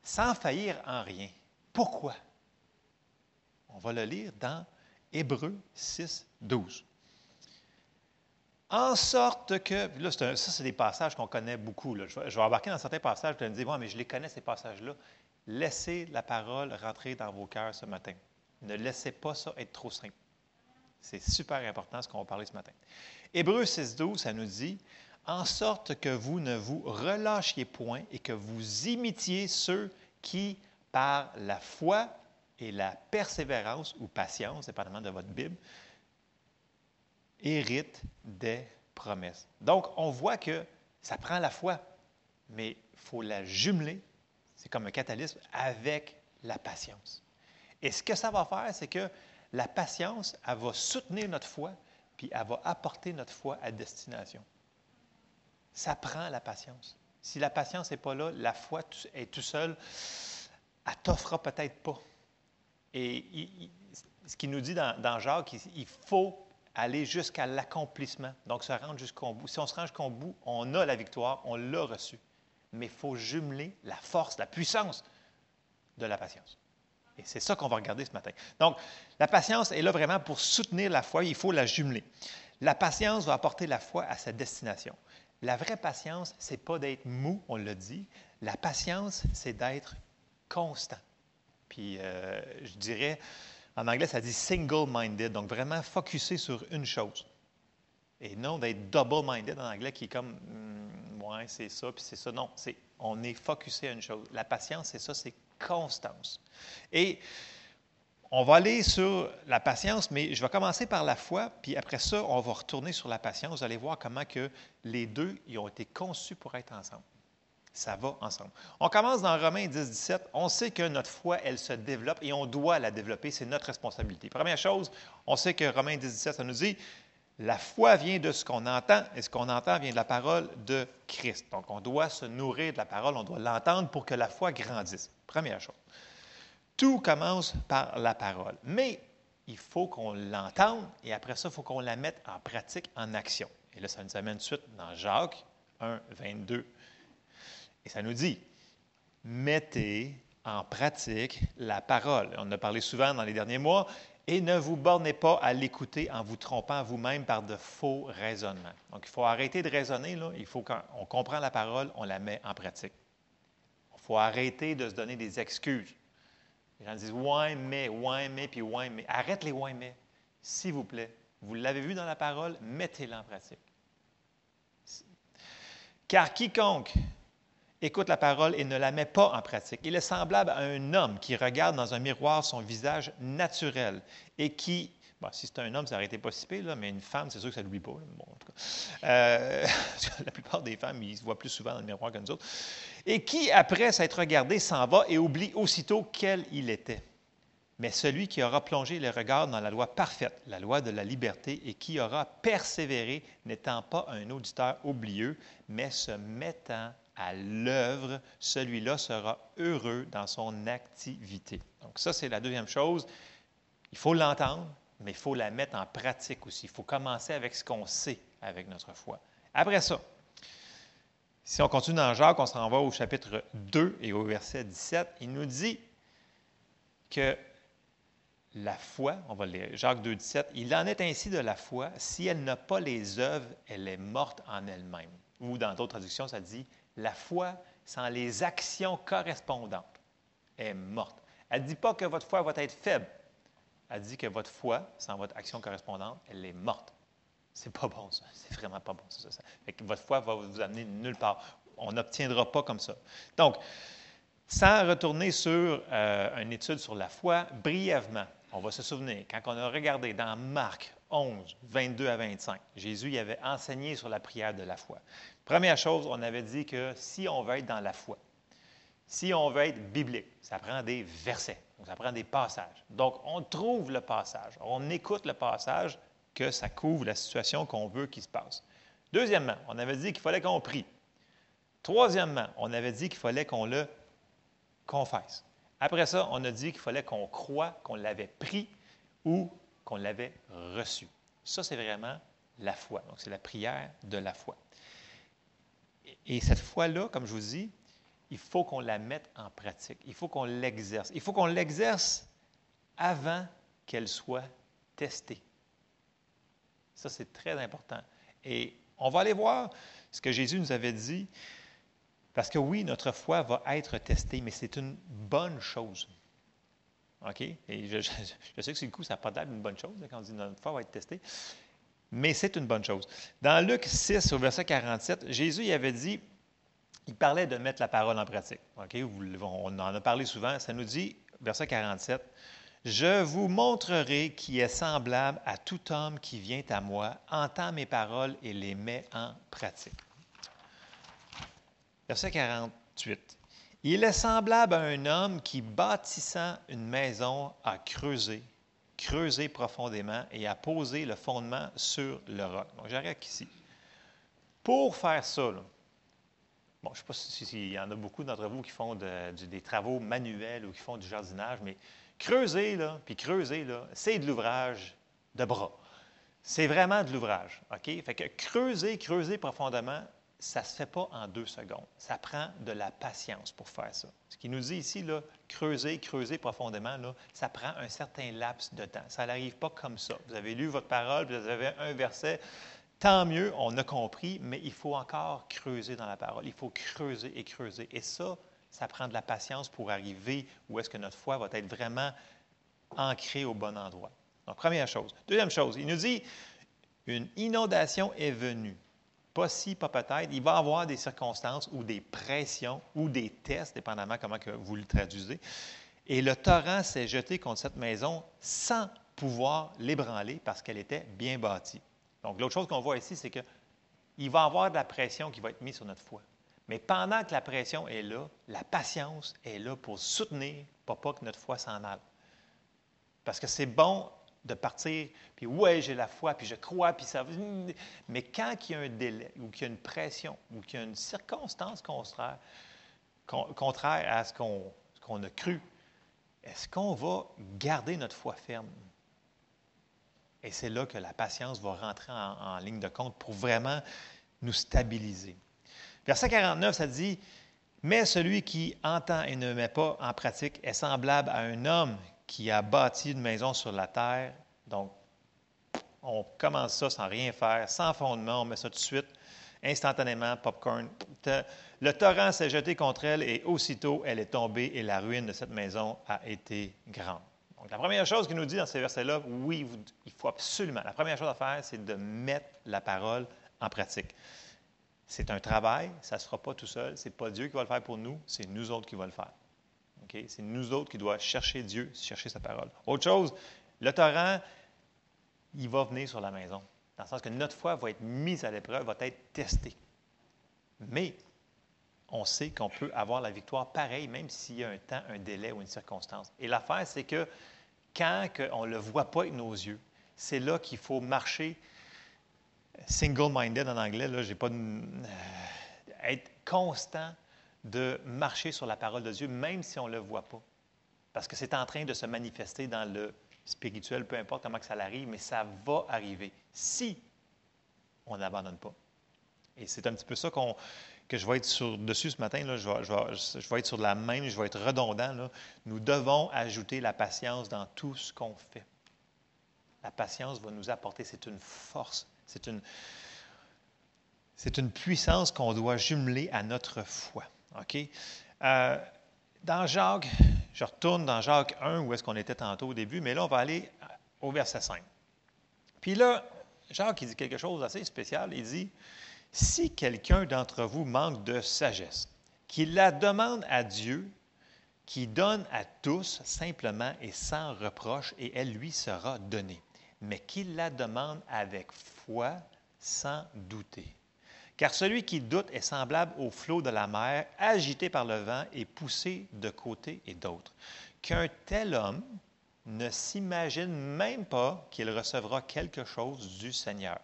sans faillir en rien. Pourquoi? On va le lire dans Hébreux 6, 12. En sorte que, là, ça, c'est des passages qu'on connaît beaucoup. Je, vais, embarquer dans certains passages, je vais me dire, ouais, mais je les connais, ces passages-là. Laissez la parole rentrer dans vos cœurs ce matin. Ne laissez pas ça être trop simple. C'est super important ce qu'on va parler ce matin. Hébreux 6, 12, ça nous dit, en sorte que vous ne vous relâchiez point et que vous imitiez ceux qui, par la foi et la persévérance ou patience, dépendamment de votre Bible, héritent des promesses. Donc, on voit que ça prend la foi, mais il faut la jumeler, c'est comme un catalysme, avec la patience. Et ce que ça va faire, c'est que la patience, elle va soutenir notre foi, puis elle va apporter notre foi à destination. Ça prend la patience. Si la patience n'est pas là, la foi est tout seule, elle t'offrira peut-être pas. Et ce qu'il nous dit dans, dans Jacques, il, il faut aller jusqu'à l'accomplissement. Donc, se rendre jusqu'au bout. Si on se rend jusqu'au bout, on a la victoire, on l'a reçue. Mais il faut jumeler la force, la puissance de la patience. Et c'est ça qu'on va regarder ce matin. Donc, la patience est là vraiment pour soutenir la foi, il faut la jumeler. La patience va apporter la foi à sa destination. La vraie patience, c'est pas d'être mou, on l'a dit. La patience, c'est d'être constant. Puis, euh, je dirais, en anglais, ça dit single-minded, donc vraiment focusé sur une chose. Et non d'être double-minded en anglais, qui est comme, hmm, ouais, c'est ça, puis c'est ça. Non, c'est, on est focusé à une chose. La patience, c'est ça, c'est constance. Et on va aller sur la patience, mais je vais commencer par la foi, puis après ça, on va retourner sur la patience. Vous allez voir comment que les deux ont été conçus pour être ensemble. Ça va ensemble. On commence dans Romains 10, 17. On sait que notre foi, elle se développe et on doit la développer. C'est notre responsabilité. Première chose, on sait que Romains 10, 17, ça nous dit la foi vient de ce qu'on entend et ce qu'on entend vient de la parole de Christ. Donc, on doit se nourrir de la parole, on doit l'entendre pour que la foi grandisse. Première chose. Tout commence par la parole. Mais il faut qu'on l'entende et après ça, il faut qu'on la mette en pratique, en action. Et là, ça nous amène tout de suite dans Jacques 1, 22. Et ça nous dit, mettez en pratique la parole. On en a parlé souvent dans les derniers mois. Et ne vous bornez pas à l'écouter en vous trompant vous-même par de faux raisonnements. Donc, il faut arrêter de raisonner. Il faut qu'on comprend la parole, on la met en pratique. Il faut arrêter de se donner des excuses. Les gens disent Ouais, mais, ouais, mais, puis ouais, mais. Arrête les ouais, mais. S'il vous plaît. Vous l'avez vu dans la parole, mettez-la en pratique. Car quiconque écoute la parole et ne la met pas en pratique, il est semblable à un homme qui regarde dans un miroir son visage naturel et qui. Bon, si c'est un homme, ça n'aurait été pas si pire, mais une femme, c'est sûr que ça ne l'oublie pas. Euh, la plupart des femmes, ils se voient plus souvent dans le miroir que nous autres. Et qui, après s'être regardé, s'en va et oublie aussitôt quel il était. Mais celui qui aura plongé le regard dans la loi parfaite, la loi de la liberté, et qui aura persévéré, n'étant pas un auditeur oublieux, mais se mettant à l'œuvre, celui-là sera heureux dans son activité. Donc ça, c'est la deuxième chose. Il faut l'entendre, mais il faut la mettre en pratique aussi. Il faut commencer avec ce qu'on sait avec notre foi. Après ça, si on continue dans Jacques, on s'en va au chapitre 2 et au verset 17, il nous dit que la foi, on va lire Jacques 2, 17, il en est ainsi de la foi, si elle n'a pas les œuvres, elle est morte en elle-même. Ou dans d'autres traductions, ça dit, la foi sans les actions correspondantes est morte. Elle ne dit pas que votre foi va être faible. Elle dit que votre foi, sans votre action correspondante, elle est morte. C'est pas bon, ça. C'est vraiment pas bon, ça. ça. Votre foi va vous amener nulle part. On n'obtiendra pas comme ça. Donc, sans retourner sur euh, une étude sur la foi, brièvement, on va se souvenir, quand on a regardé dans Marc 11, 22 à 25, Jésus y avait enseigné sur la prière de la foi. Première chose, on avait dit que si on veut être dans la foi, si on veut être biblique, ça prend des versets, ça prend des passages. Donc, on trouve le passage, on écoute le passage, que ça couvre la situation qu'on veut qu'il se passe. Deuxièmement, on avait dit qu'il fallait qu'on prie. Troisièmement, on avait dit qu'il fallait qu'on le confesse. Après ça, on a dit qu'il fallait qu'on croit qu'on l'avait pris ou qu'on l'avait reçu. Ça, c'est vraiment la foi. Donc, c'est la prière de la foi. Et cette foi-là, comme je vous dis, il faut qu'on la mette en pratique. Il faut qu'on l'exerce. Il faut qu'on l'exerce avant qu'elle soit testée. Ça, c'est très important. Et on va aller voir ce que Jésus nous avait dit, parce que oui, notre foi va être testée, mais c'est une bonne chose. OK? Et je, sais que sur le coup, ça n'a pas l'air d'une bonne chose hein, quand on dit notre foi va être testée, mais c'est une bonne chose. Dans Luc 6, au verset 47, Jésus il avait dit, il parlait de mettre la parole en pratique. OK? On en a parlé souvent. Ça nous dit, verset 47, Je vous montrerai qui est semblable à tout homme qui vient à moi, entend mes paroles et les met en pratique. Verset 48. Il est semblable à un homme qui, bâtissant une maison, a creusé, creusé profondément et a posé le fondement sur le roc. Donc, j'arrête ici. Pour faire ça, bon, je ne sais pas s'il si, s'il y en a beaucoup d'entre vous qui font des travaux manuels ou qui font du jardinage, mais creuser, là, puis creuser, là, c'est de l'ouvrage de bras. C'est vraiment de l'ouvrage. OK? Fait que creuser, creuser profondément, ça ne se fait pas en deux secondes. Ça prend de la patience pour faire ça. Ce qu'il nous dit ici, là, creuser, creuser profondément, ça prend un certain laps de temps. Ça n'arrive pas comme ça. Vous avez lu votre parole, vous avez un verset. Tant mieux, on a compris, mais il faut encore creuser dans la parole. Il faut creuser et creuser. Et ça, ça prend de la patience pour arriver où est-ce que notre foi va être vraiment ancrée au bon endroit. Donc, première chose. Deuxième chose, il nous dit, une inondation est venue. Pas si, pas peut-être. Il va y avoir des circonstances ou des pressions ou des tests, dépendamment comment que vous le traduisez. Et le torrent s'est jeté contre cette maison sans pouvoir l'ébranler parce qu'elle était bien bâtie. Donc, l'autre chose qu'on voit ici, c'est qu'il va y avoir de la pression qui va être mise sur notre foi. Mais pendant que la pression est là, la patience est là pour soutenir, pour pas que notre foi s'en aille. Parce que c'est bon de partir, puis ouais, j'ai la foi, puis je crois, puis ça. Mais quand il y a un délai, ou qu'il y a une pression, ou qu'il y a une circonstance contraire, con- contraire à ce qu'on a cru, est-ce qu'on va garder notre foi ferme? Et c'est là que la patience va rentrer en, en ligne de compte pour vraiment nous stabiliser. Verset 49, ça dit Mais celui qui entend et ne met pas en pratique est semblable à un homme qui a bâti une maison sur la terre. Donc, on commence ça sans rien faire, sans fondement, on met ça tout de suite, instantanément, popcorn. Le torrent s'est jeté contre elle et aussitôt elle est tombée et la ruine de cette maison a été grande. Donc, la première chose qu'il nous dit dans ces versets-là, oui, il faut absolument, la première chose à faire, c'est de mettre la parole en pratique. C'est un travail, ça ne se fera pas tout seul. Ce n'est pas Dieu qui va le faire pour nous, c'est nous autres qui va le faire. C'est nous autres qui doivent chercher Dieu, chercher sa parole. Autre chose, le torrent, il va venir sur la maison. Dans le sens que notre foi va être mise à l'épreuve, va être testée. Mais on sait qu'on peut avoir la victoire pareil, même s'il y a un temps, un délai ou une circonstance. Et l'affaire, c'est que quand on ne le voit pas avec nos yeux, c'est là qu'il faut marcher single-minded en anglais, là, j'ai pas de- euh, être constant de marcher sur la parole de Dieu, même si on ne le voit pas. Parce que c'est en train de se manifester dans le spirituel, peu importe comment que ça arrive, mais ça va arriver si on n'abandonne pas. Et c'est un petit peu ça qu'on, que je vais être dessus ce matin. Là. Je, vais, je vais- je vais être sur la même, je vais être redondant. Là. Nous devons ajouter la patience dans tout ce qu'on fait. La patience va nous apporter, c'est une force, c'est une, c'est une puissance qu'on doit jumeler à notre foi. OK? Euh, dans Jacques, je retourne dans Jacques 1, où est-ce qu'on était tantôt au début, mais là, on va aller au verset 5. Puis là, Jacques, il dit quelque chose d'assez spécial. Il dit, si quelqu'un d'entre vous manque de sagesse, qu'il la demande à Dieu, qui donne à tous simplement et sans reproche, et elle lui sera donnée. Mais qu'il la demande avec foi, sans douter. Car celui qui doute est semblable au flot de la mer, agité par le vent et poussé de côté et d'autre. Qu'un tel homme ne s'imagine même pas qu'il recevra quelque chose du Seigneur.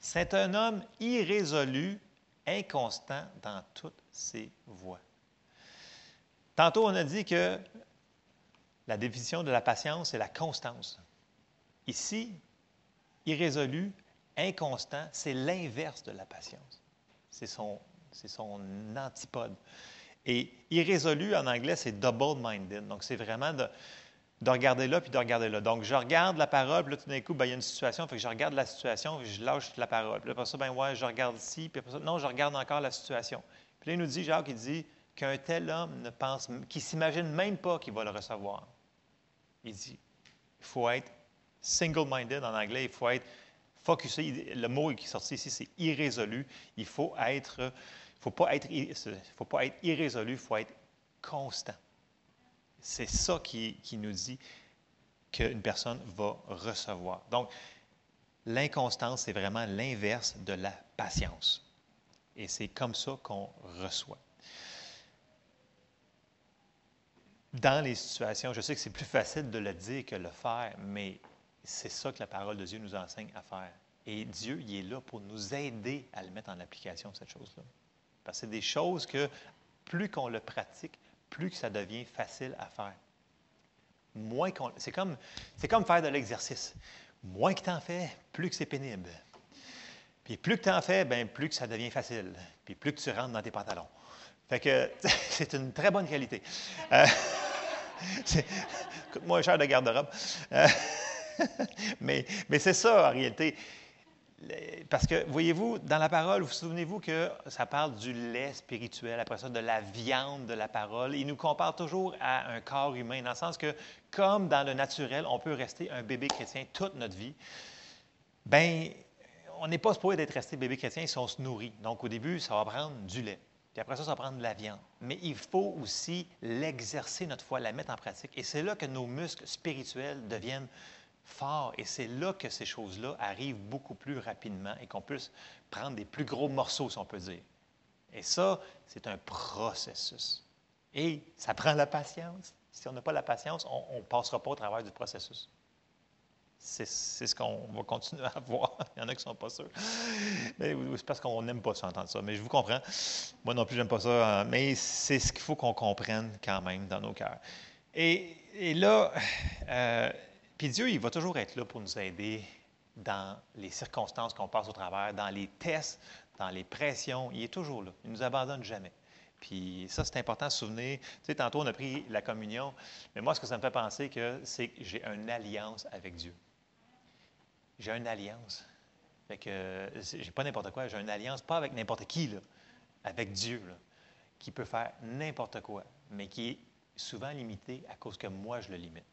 C'est un homme irrésolu, inconstant dans toutes ses voies. Tantôt, on a dit que la définition de la patience, c'est la constance. Ici, irrésolu, inconstant, c'est l'inverse de la patience. C'est son, son antipode. Et irrésolu, en anglais, c'est double-minded. Donc, c'est vraiment de, de regarder là puis de regarder là. Donc, je regarde la parole, puis tout d'un coup, ben, il y a une situation, fait que je regarde la situation, puis je lâche la parole. Puis là, après ça, ben ouais, je regarde ici, puis après ça, non, je regarde encore la situation. Puis là, il nous dit, Jacques, il dit qu'un tel homme ne pense, qu'il s'imagine même pas qu'il va le recevoir. Il dit, il faut être single-minded en anglais, il faut être focusé. Le mot qui est sorti ici, c'est irrésolu. Il faut être, faut pas être, faut pas être irrésolu, il faut être constant. C'est ça qui, qui, nous dit qu'une personne va recevoir. Donc, l'inconstance, c'est vraiment l'inverse de la patience. Et c'est comme ça qu'on reçoit. Dans les situations, je sais que c'est plus facile de le dire que de le faire, mais c'est ça que la parole de Dieu nous enseigne à faire. Et Dieu, il est là pour nous aider à le mettre en application, cette chose-là. Parce que c'est des choses que plus qu'on le pratique, plus que ça devient facile à faire. Moins qu'on, c'est, comme, c'est comme faire de l'exercice. Moins que tu en fais, plus que c'est pénible. Puis plus que tu en fais, bien, plus que ça devient facile. Puis plus que tu rentres dans tes pantalons. Fait que c'est une très bonne qualité. Euh, coûte moins cher de garde-robe. Euh, mais, c'est ça en réalité. Parce que, voyez-vous, dans la parole, vous souvenez-vous que ça parle du lait spirituel, après ça, de la viande de la parole. Il nous compare toujours à un corps humain, dans le sens que, comme dans le naturel, on peut rester un bébé chrétien toute notre vie. Bien, on n'est pas supposé d'être resté bébé chrétien si on se nourrit. Donc, au début, ça va prendre du lait. Puis après ça, ça va prendre de la viande. Mais il faut aussi l'exercer notre foi, la mettre en pratique. Et c'est là que nos muscles spirituels deviennent fort. Et c'est là que ces choses-là arrivent beaucoup plus rapidement et qu'on puisse prendre des plus gros morceaux, si on peut dire. Et ça, c'est un processus. Et ça prend la patience. Si on n'a pas la patience, on ne passera pas au travers du processus. C'est ce qu'on va continuer à voir. Il y en a qui ne sont pas sûrs. C'est parce qu'on n'aime pas ça, entendre ça. Mais je vous comprends. Moi non plus, j'aime pas ça. Mais c'est ce qu'il faut qu'on comprenne quand même dans nos cœurs. Et, et là, euh, puis Dieu, il va toujours être là pour nous aider dans les circonstances qu'on passe au travers, dans les tests, dans les pressions. Il est toujours là. Il ne nous abandonne jamais. Puis ça, c'est important de se souvenir. Tu sais, tantôt, on a pris la communion, mais moi, ce que ça me fait penser, c'est que j'ai une alliance avec Dieu. J'ai une alliance. Fait que j'ai pas n'importe quoi, j'ai une alliance, pas avec n'importe qui, avec Dieu, qui peut faire n'importe quoi, mais qui est souvent limité à cause que moi, je le limite.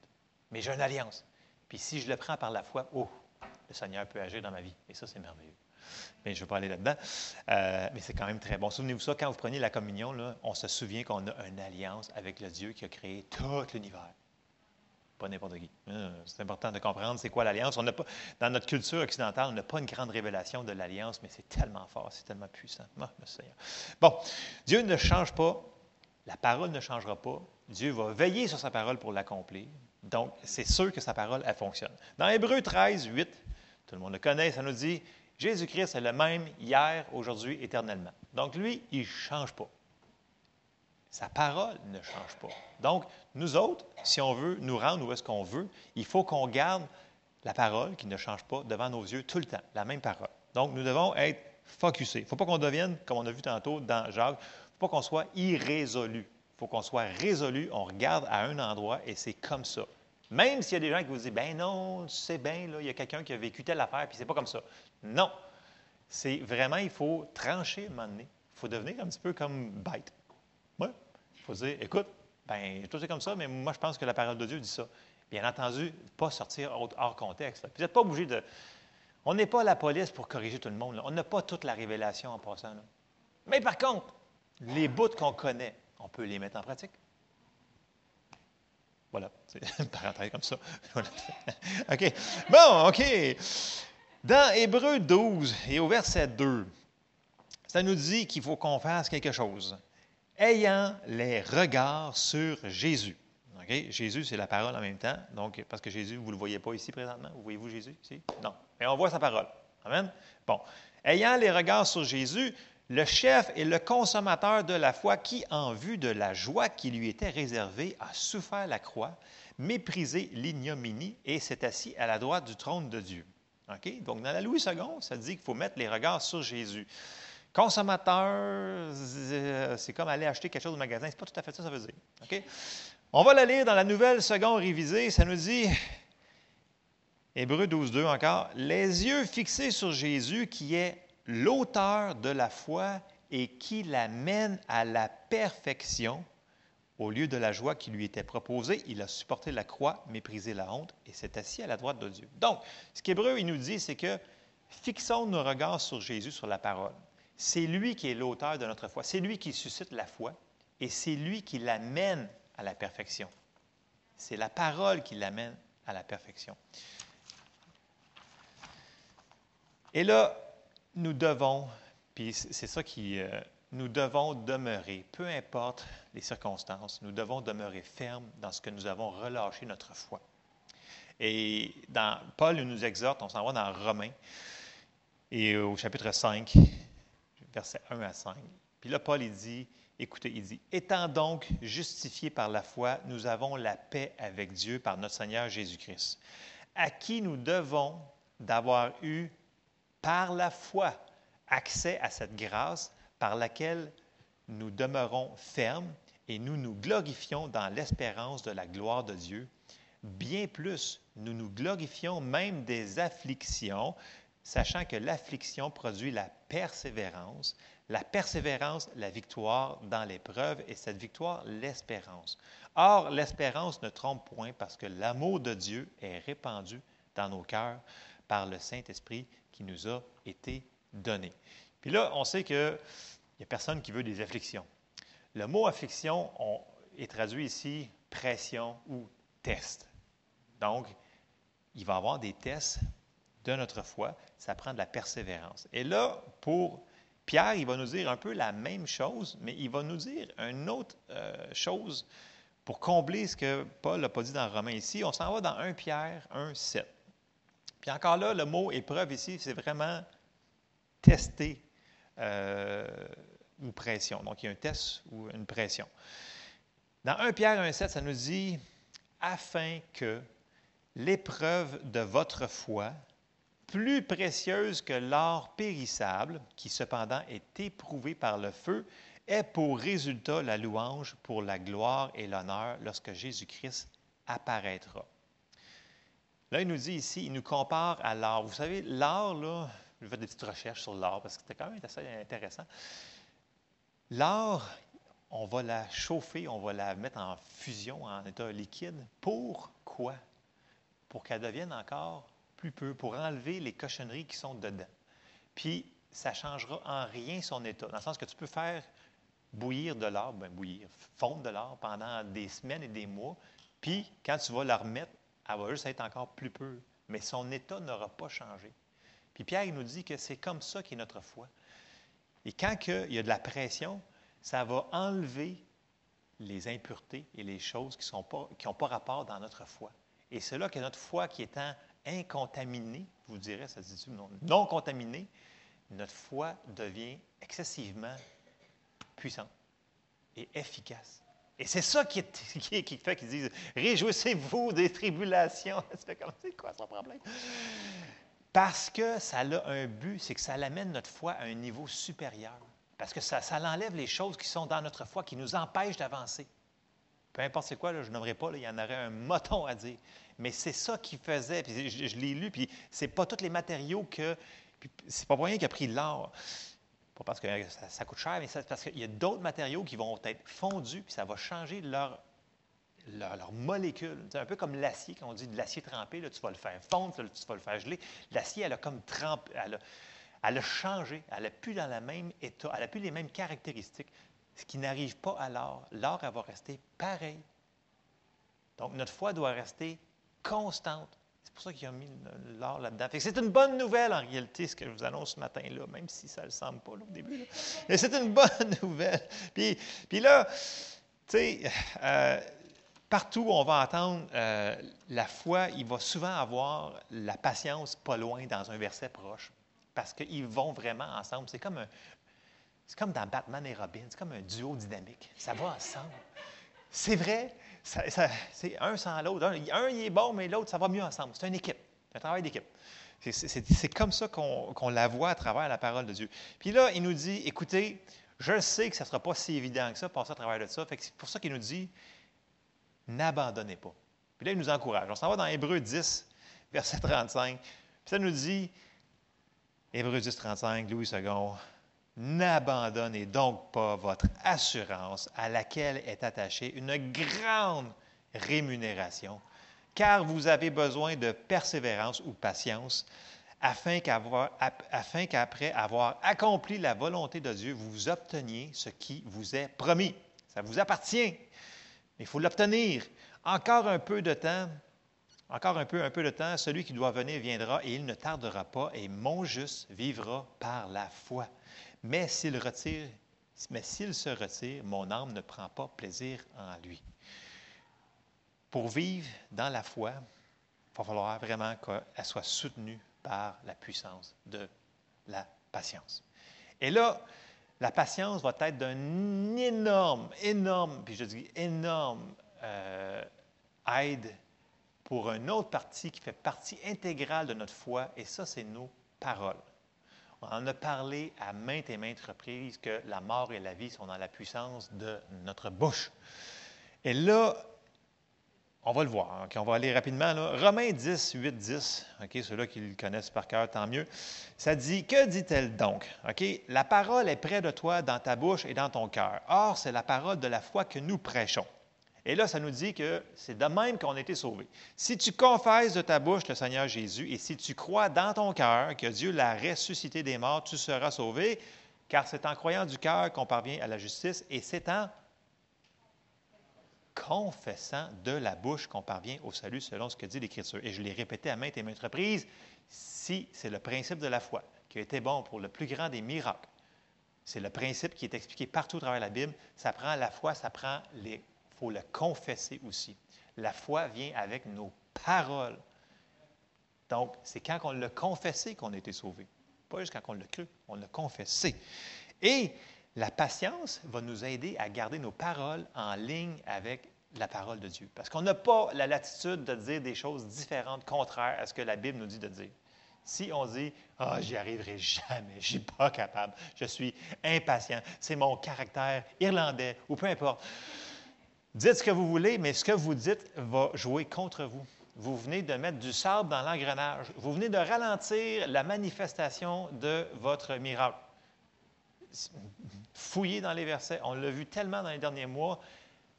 Mais j'ai une alliance. Puis si je le prends par la foi, oh, le Seigneur peut agir dans ma vie. Et ça, c'est merveilleux. Mais je ne vais pas aller là-dedans. Euh, mais c'est quand même très bon. Souvenez-vous ça, quand vous prenez la communion, là, on se souvient qu'on a une alliance avec le Dieu qui a créé tout l'univers. Pas n'importe qui. Euh, c'est important de comprendre c'est quoi l'alliance. On pas, dans notre culture occidentale, on n'a pas une grande révélation de l'alliance, mais c'est tellement fort, c'est tellement puissant. Oh, Seigneur. Bon, Dieu ne change pas. La parole ne changera pas. Dieu va veiller sur sa parole pour l'accomplir. Donc, c'est sûr que sa parole, elle fonctionne. Dans Hébreu 13, 8, tout le monde le connaît, ça nous dit Jésus-Christ est le même hier, aujourd'hui, éternellement. Donc, lui, il ne change pas. Sa parole ne change pas. Donc, nous autres, si on veut nous rendre où est-ce qu'on veut, il faut qu'on garde la parole qui ne change pas devant nos yeux tout le temps, la même parole. Donc, nous devons être focusés. Il ne faut pas qu'on devienne, comme on a vu tantôt dans Jacques, il ne faut pas qu'on soit irrésolu. Faut qu'on soit résolu, on regarde à un endroit et c'est comme ça. Même s'il y a des gens qui vous disent, ben non, tu sais bien, il y a quelqu'un qui a vécu telle affaire, puis c'est pas comme ça. Non. C'est vraiment, il faut trancher à un moment donné. Il faut devenir un petit peu comme bête. Oui. Il faut dire, écoute, ben, tout c'est comme ça, mais moi, je pense que la parole de Dieu dit ça. Bien entendu, pas sortir hors contexte. vous n'êtes pas obligé de. On n'est pas la police pour corriger tout le monde. On n'a pas toute la révélation en passant. Mais par contre, les bouts qu'on connaît, on peut les mettre en pratique. Voilà, c'est une parenthèse comme ça. OK. Bon, OK. Dans Hébreu 12 et au verset 2, ça nous dit qu'il faut qu'on fasse quelque chose. Ayant les regards sur Jésus. OK? Jésus, c'est la parole en même temps. Donc, parce que Jésus, vous ne le voyez pas ici présentement? Vous voyez-vous Jésus ici? Non. Mais on voit sa parole. Amen? Bon. Ayant les regards sur Jésus, le chef est le consommateur de la foi qui, en vue de la joie qui lui était réservée, a souffert la croix, méprisé l'ignominie et s'est assis à la droite du trône de Dieu. Donc, dans la Louis II, ça dit qu'il faut mettre les regards sur Jésus. consommateur, euh, c'est comme aller acheter quelque chose au magasin. C'est pas tout à fait ça, ça veut dire. On va la lire dans la nouvelle seconde révisée. Ça nous dit, Hébreu 12, 2 encore, les yeux fixés sur Jésus qui est l'auteur de la foi et qui l'amène à la perfection. Au lieu de la joie qui lui était proposée, il a supporté la croix, méprisé la honte et s'est assis à la droite de Dieu. Donc, ce qu'Hébreu nous dit, c'est que fixons nos regards sur Jésus, sur la parole. C'est lui qui est l'auteur de notre foi, c'est lui qui suscite la foi et c'est lui qui l'amène à la perfection. C'est la parole qui l'amène à la perfection. Et là, nous devons, puis c'est ça qui, euh, nous devons demeurer, peu importe les circonstances, nous devons demeurer fermes dans ce que nous avons relâché notre foi. Et dans, Paul nous exhorte, on s'en va dans Romains, et au chapitre 5, versets 1 à 5. Puis là, Paul, il dit, écoutez, il dit, étant donc justifiés par la foi, nous avons la paix avec Dieu par notre Seigneur Jésus-Christ, à qui nous devons d'avoir eu par la foi accès à cette grâce par laquelle nous demeurons fermes et nous nous glorifions dans l'espérance de la gloire de Dieu. Bien plus, nous nous glorifions même des afflictions, sachant que l'affliction produit la persévérance, la persévérance, la victoire dans l'épreuve, et cette victoire, l'espérance. Or, l'espérance ne trompe point parce que l'amour de Dieu est répandu dans nos cœurs par le Saint-Esprit qui nous a été donné. Puis là, on sait qu'il n'y a personne qui veut des afflictions. Le mot affliction est traduit ici pression ou test. Donc, il va y avoir des tests de notre foi. Ça prend de la persévérance. Et là, pour Pierre, il va nous dire un peu la même chose, mais il va nous dire une autre euh, chose pour combler ce que Paul n'a pas dit dans Romain ici. On s'en va dans 1 Pierre 1, 7. Puis encore là, le mot épreuve ici, c'est vraiment tester euh, ou pression. Donc, il y a un test ou une pression. Dans 1 Pierre 1,7, ça nous dit afin que l'épreuve de votre foi, plus précieuse que l'or périssable, qui cependant est éprouvé par le feu, ait pour résultat la louange pour la gloire et l'honneur lorsque Jésus-Christ apparaîtra. Là, il nous dit ici, il nous compare à l'or. Vous savez, l'or, là, je faire des petites recherches sur l'or parce que c'était quand même assez intéressant. L'or, on va la chauffer, on va la mettre en fusion, en état liquide. Pourquoi? Pour qu'elle devienne encore plus peu, pour enlever les cochonneries qui sont dedans. Puis, ça ne changera en rien son état. Dans le sens que tu peux faire bouillir de l'or, bien bouillir, fondre de l'or pendant des semaines et des mois. Puis, quand tu vas la remettre elle va juste être encore plus peu. Mais son état n'aura pas changé. Puis Pierre il nous dit que c'est comme ça qu'est notre foi. Et quand il y a de la pression, ça va enlever les impuretés et les choses qui n'ont pas, pas rapport dans notre foi. Et c'est là que notre foi qui étant incontaminée, vous direz, ça se dit non, non contaminée, notre foi devient excessivement puissante et efficace. Et c'est ça qui, fait qu'ils disent Réjouissez-vous des tribulations. c'est quoi son problème? Parce que ça a un but, c'est que ça l'amène notre foi à un niveau supérieur. Parce que ça, l'enlève les choses qui sont dans notre foi, qui nous empêchent d'avancer. Peu importe c'est quoi, je n'aimerais pas, il y en aurait un moton à dire. Mais c'est ça qui faisait, puis je, l'ai lu, puis c'est pas tous les matériaux que. C'est pas pour rien qu'il a pris l'or. Pas parce que ça, coûte cher, mais parce qu'il y a d'autres matériaux qui vont être fondus, puis ça va changer leur, leur, molécule. C'est un peu comme l'acier, quand on dit de l'acier trempé, là, tu vas le faire fondre, tu vas le faire geler. L'acier, elle a comme trempé, elle a, elle a changé, elle n'a plus dans le même état, elle n'a plus les mêmes caractéristiques, ce qui n'arrive pas à l'or. L'or, elle va rester pareil. Donc, notre foi doit rester constante. C'est pour ça qu'il a mis l'or là-dedans. C'est une bonne nouvelle en réalité, ce que je vous annonce ce matin-là, même si ça ne le semble pas au début. Mais c'est une bonne nouvelle. Puis, puis là, tu sais, euh, partout où on va entendre euh, la foi, il va souvent avoir la patience pas loin dans un verset proche. Parce qu'ils vont vraiment ensemble. C'est comme, c'est comme dans Batman et Robin, c'est comme un duo dynamique. Ça va ensemble. C'est vrai, c'est un sans l'autre. Un, il est bon, mais l'autre, ça va mieux ensemble. C'est une équipe. Un travail d'équipe. C'est- comme ça qu'on la voit à travers la parole de Dieu. Puis là, il nous dit, écoutez, je sais que ça ne sera pas si évident que ça, passer à travers de ça. C'est pour ça qu'il nous dit, n'abandonnez pas. Puis là, il nous encourage. On s'en va dans Hébreu 10, verset 35. Puis ça nous dit, Hébreu 10, 35, Louis II, n'abandonnez donc pas votre assurance à laquelle est attachée une grande rémunération, car vous avez besoin de persévérance ou patience, afin qu'après avoir accompli la volonté de Dieu, vous obteniez ce qui vous est promis. Ça vous appartient. Mais il faut l'obtenir. Encore un peu de temps, encore un peu, un peu de temps, celui qui doit venir viendra et il ne tardera pas, et mon juste vivra par la foi. Mais s'il se retire, mon âme ne prend pas plaisir en lui. Pour vivre dans la foi, il va falloir vraiment qu'elle soit soutenue par la puissance de la patience. Et là, la patience va être d'un énorme, énorme, puis je dis énorme euh, aide pour une autre partie qui fait partie intégrale de notre foi, et ça, c'est nos paroles. On en a parlé à maintes et maintes reprises que la mort et la vie sont dans la puissance de notre bouche. Et là, on va le voir. On va aller rapidement. Romains 10, 8, 10. OK? Ceux-là qui le connaissent par cœur, tant mieux. Ça dit Que dit-elle donc? OK? La parole est près de toi, dans ta bouche et dans ton cœur. Or, c'est la parole de la foi que nous prêchons. Et là, ça nous dit que c'est de même qu'on a été sauvés. Si tu confesses de ta bouche le Seigneur Jésus et si tu crois dans ton cœur que Dieu l'a ressuscité des morts, tu seras sauvé, car c'est en croyant du cœur qu'on parvient à la justice et c'est en confessant de la bouche qu'on parvient au salut selon ce que dit l'Écriture. Et je l'ai répété à maintes et maintes reprises, si c'est le principe de la foi qui a été bon pour le plus grand des miracles, c'est le principe qui est expliqué partout à travers la Bible, ça prend la foi, ça prend les... Faut le confesser aussi. La foi vient avec nos paroles. Donc, c'est quand on l'a confessé qu'on a été sauvé. Pas juste quand on l'a cru, on l'a confessé. Et la patience va nous aider à garder nos paroles en ligne avec la parole de Dieu. Parce qu'on n'a pas la latitude de dire des choses différentes, contraires à ce que la Bible nous dit de dire. Si on dit Ah, j'y arriverai jamais, je suis pas capable, je suis impatient, c'est mon caractère irlandais ou peu importe. Dites ce que vous voulez, mais ce que vous dites va jouer contre vous. Vous venez de mettre du sable dans l'engrenage. Vous venez de ralentir la manifestation de votre miracle. Fouillez dans les versets. On l'a vu tellement dans les derniers mois.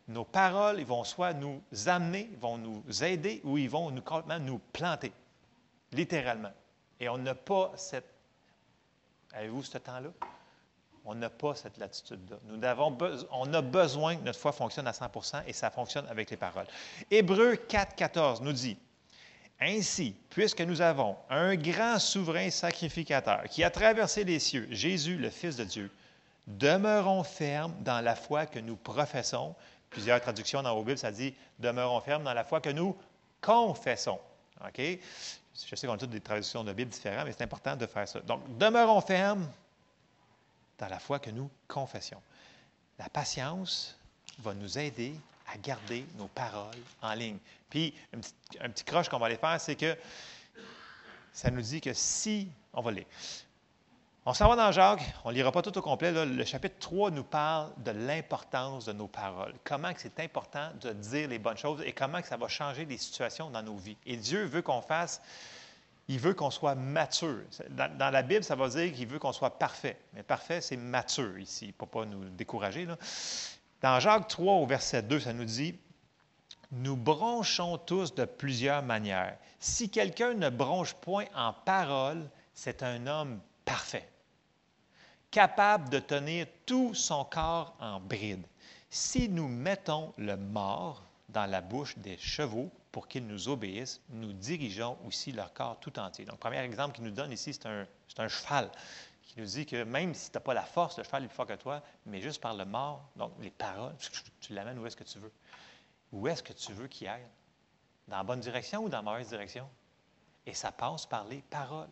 Nos paroles, ils vont soit nous amener, vont nous aider, ou ils vont nous, complètement nous planter, littéralement. Et on n'a pas cette... Avez-vous ce temps-là? On n'a pas cette latitude-là. Nous avons on a besoin que notre foi fonctionne à 100% et ça fonctionne avec les paroles. Hébreu 4, 14 nous dit Ainsi, puisque nous avons un grand souverain sacrificateur qui a traversé les cieux, Jésus, le Fils de Dieu, demeurons fermes dans la foi que nous professons. Plusieurs traductions dans vos Bibles, ça dit demeurons fermes dans la foi que nous confessons. OK? Je sais qu'on a toutes des traductions de Bible différentes, mais c'est important de faire ça. Donc, demeurons fermes dans la foi que nous confessions. La patience va nous aider à garder nos paroles en ligne. Puis, un petit, croche qu'on va aller faire, c'est que ça nous dit que si, on va lire. On s'en va dans Jacques, on ne lira pas tout au complet. là. Le chapitre 3 nous parle de l'importance de nos paroles. Comment c'est important de dire les bonnes choses et comment que ça va changer les situations dans nos vies. Et Dieu veut qu'on fasse il veut qu'on soit mature. Dans, la Bible, ça va dire qu'il veut qu'on soit parfait. Mais parfait, c'est mature ici, pour ne pas nous décourager. Dans Jacques 3, au verset 2, ça nous dit Nous bronchons tous de plusieurs manières. Si quelqu'un ne bronche point en parole, c'est un homme parfait, capable de tenir tout son corps en bride. Si nous mettons le mort dans la bouche des chevaux pour qu'ils nous obéissent, nous dirigeons aussi leur corps tout entier. Donc, premier exemple qu'il nous donne ici, c'est un, cheval qui nous dit que même si tu n'as pas la force, le cheval est plus fort que toi, mais juste par le mort, donc les paroles, tu l'amènes où est-ce que tu veux. Où est-ce que tu veux qu'il aille? Dans la bonne direction ou dans la mauvaise direction? Et ça passe par les paroles.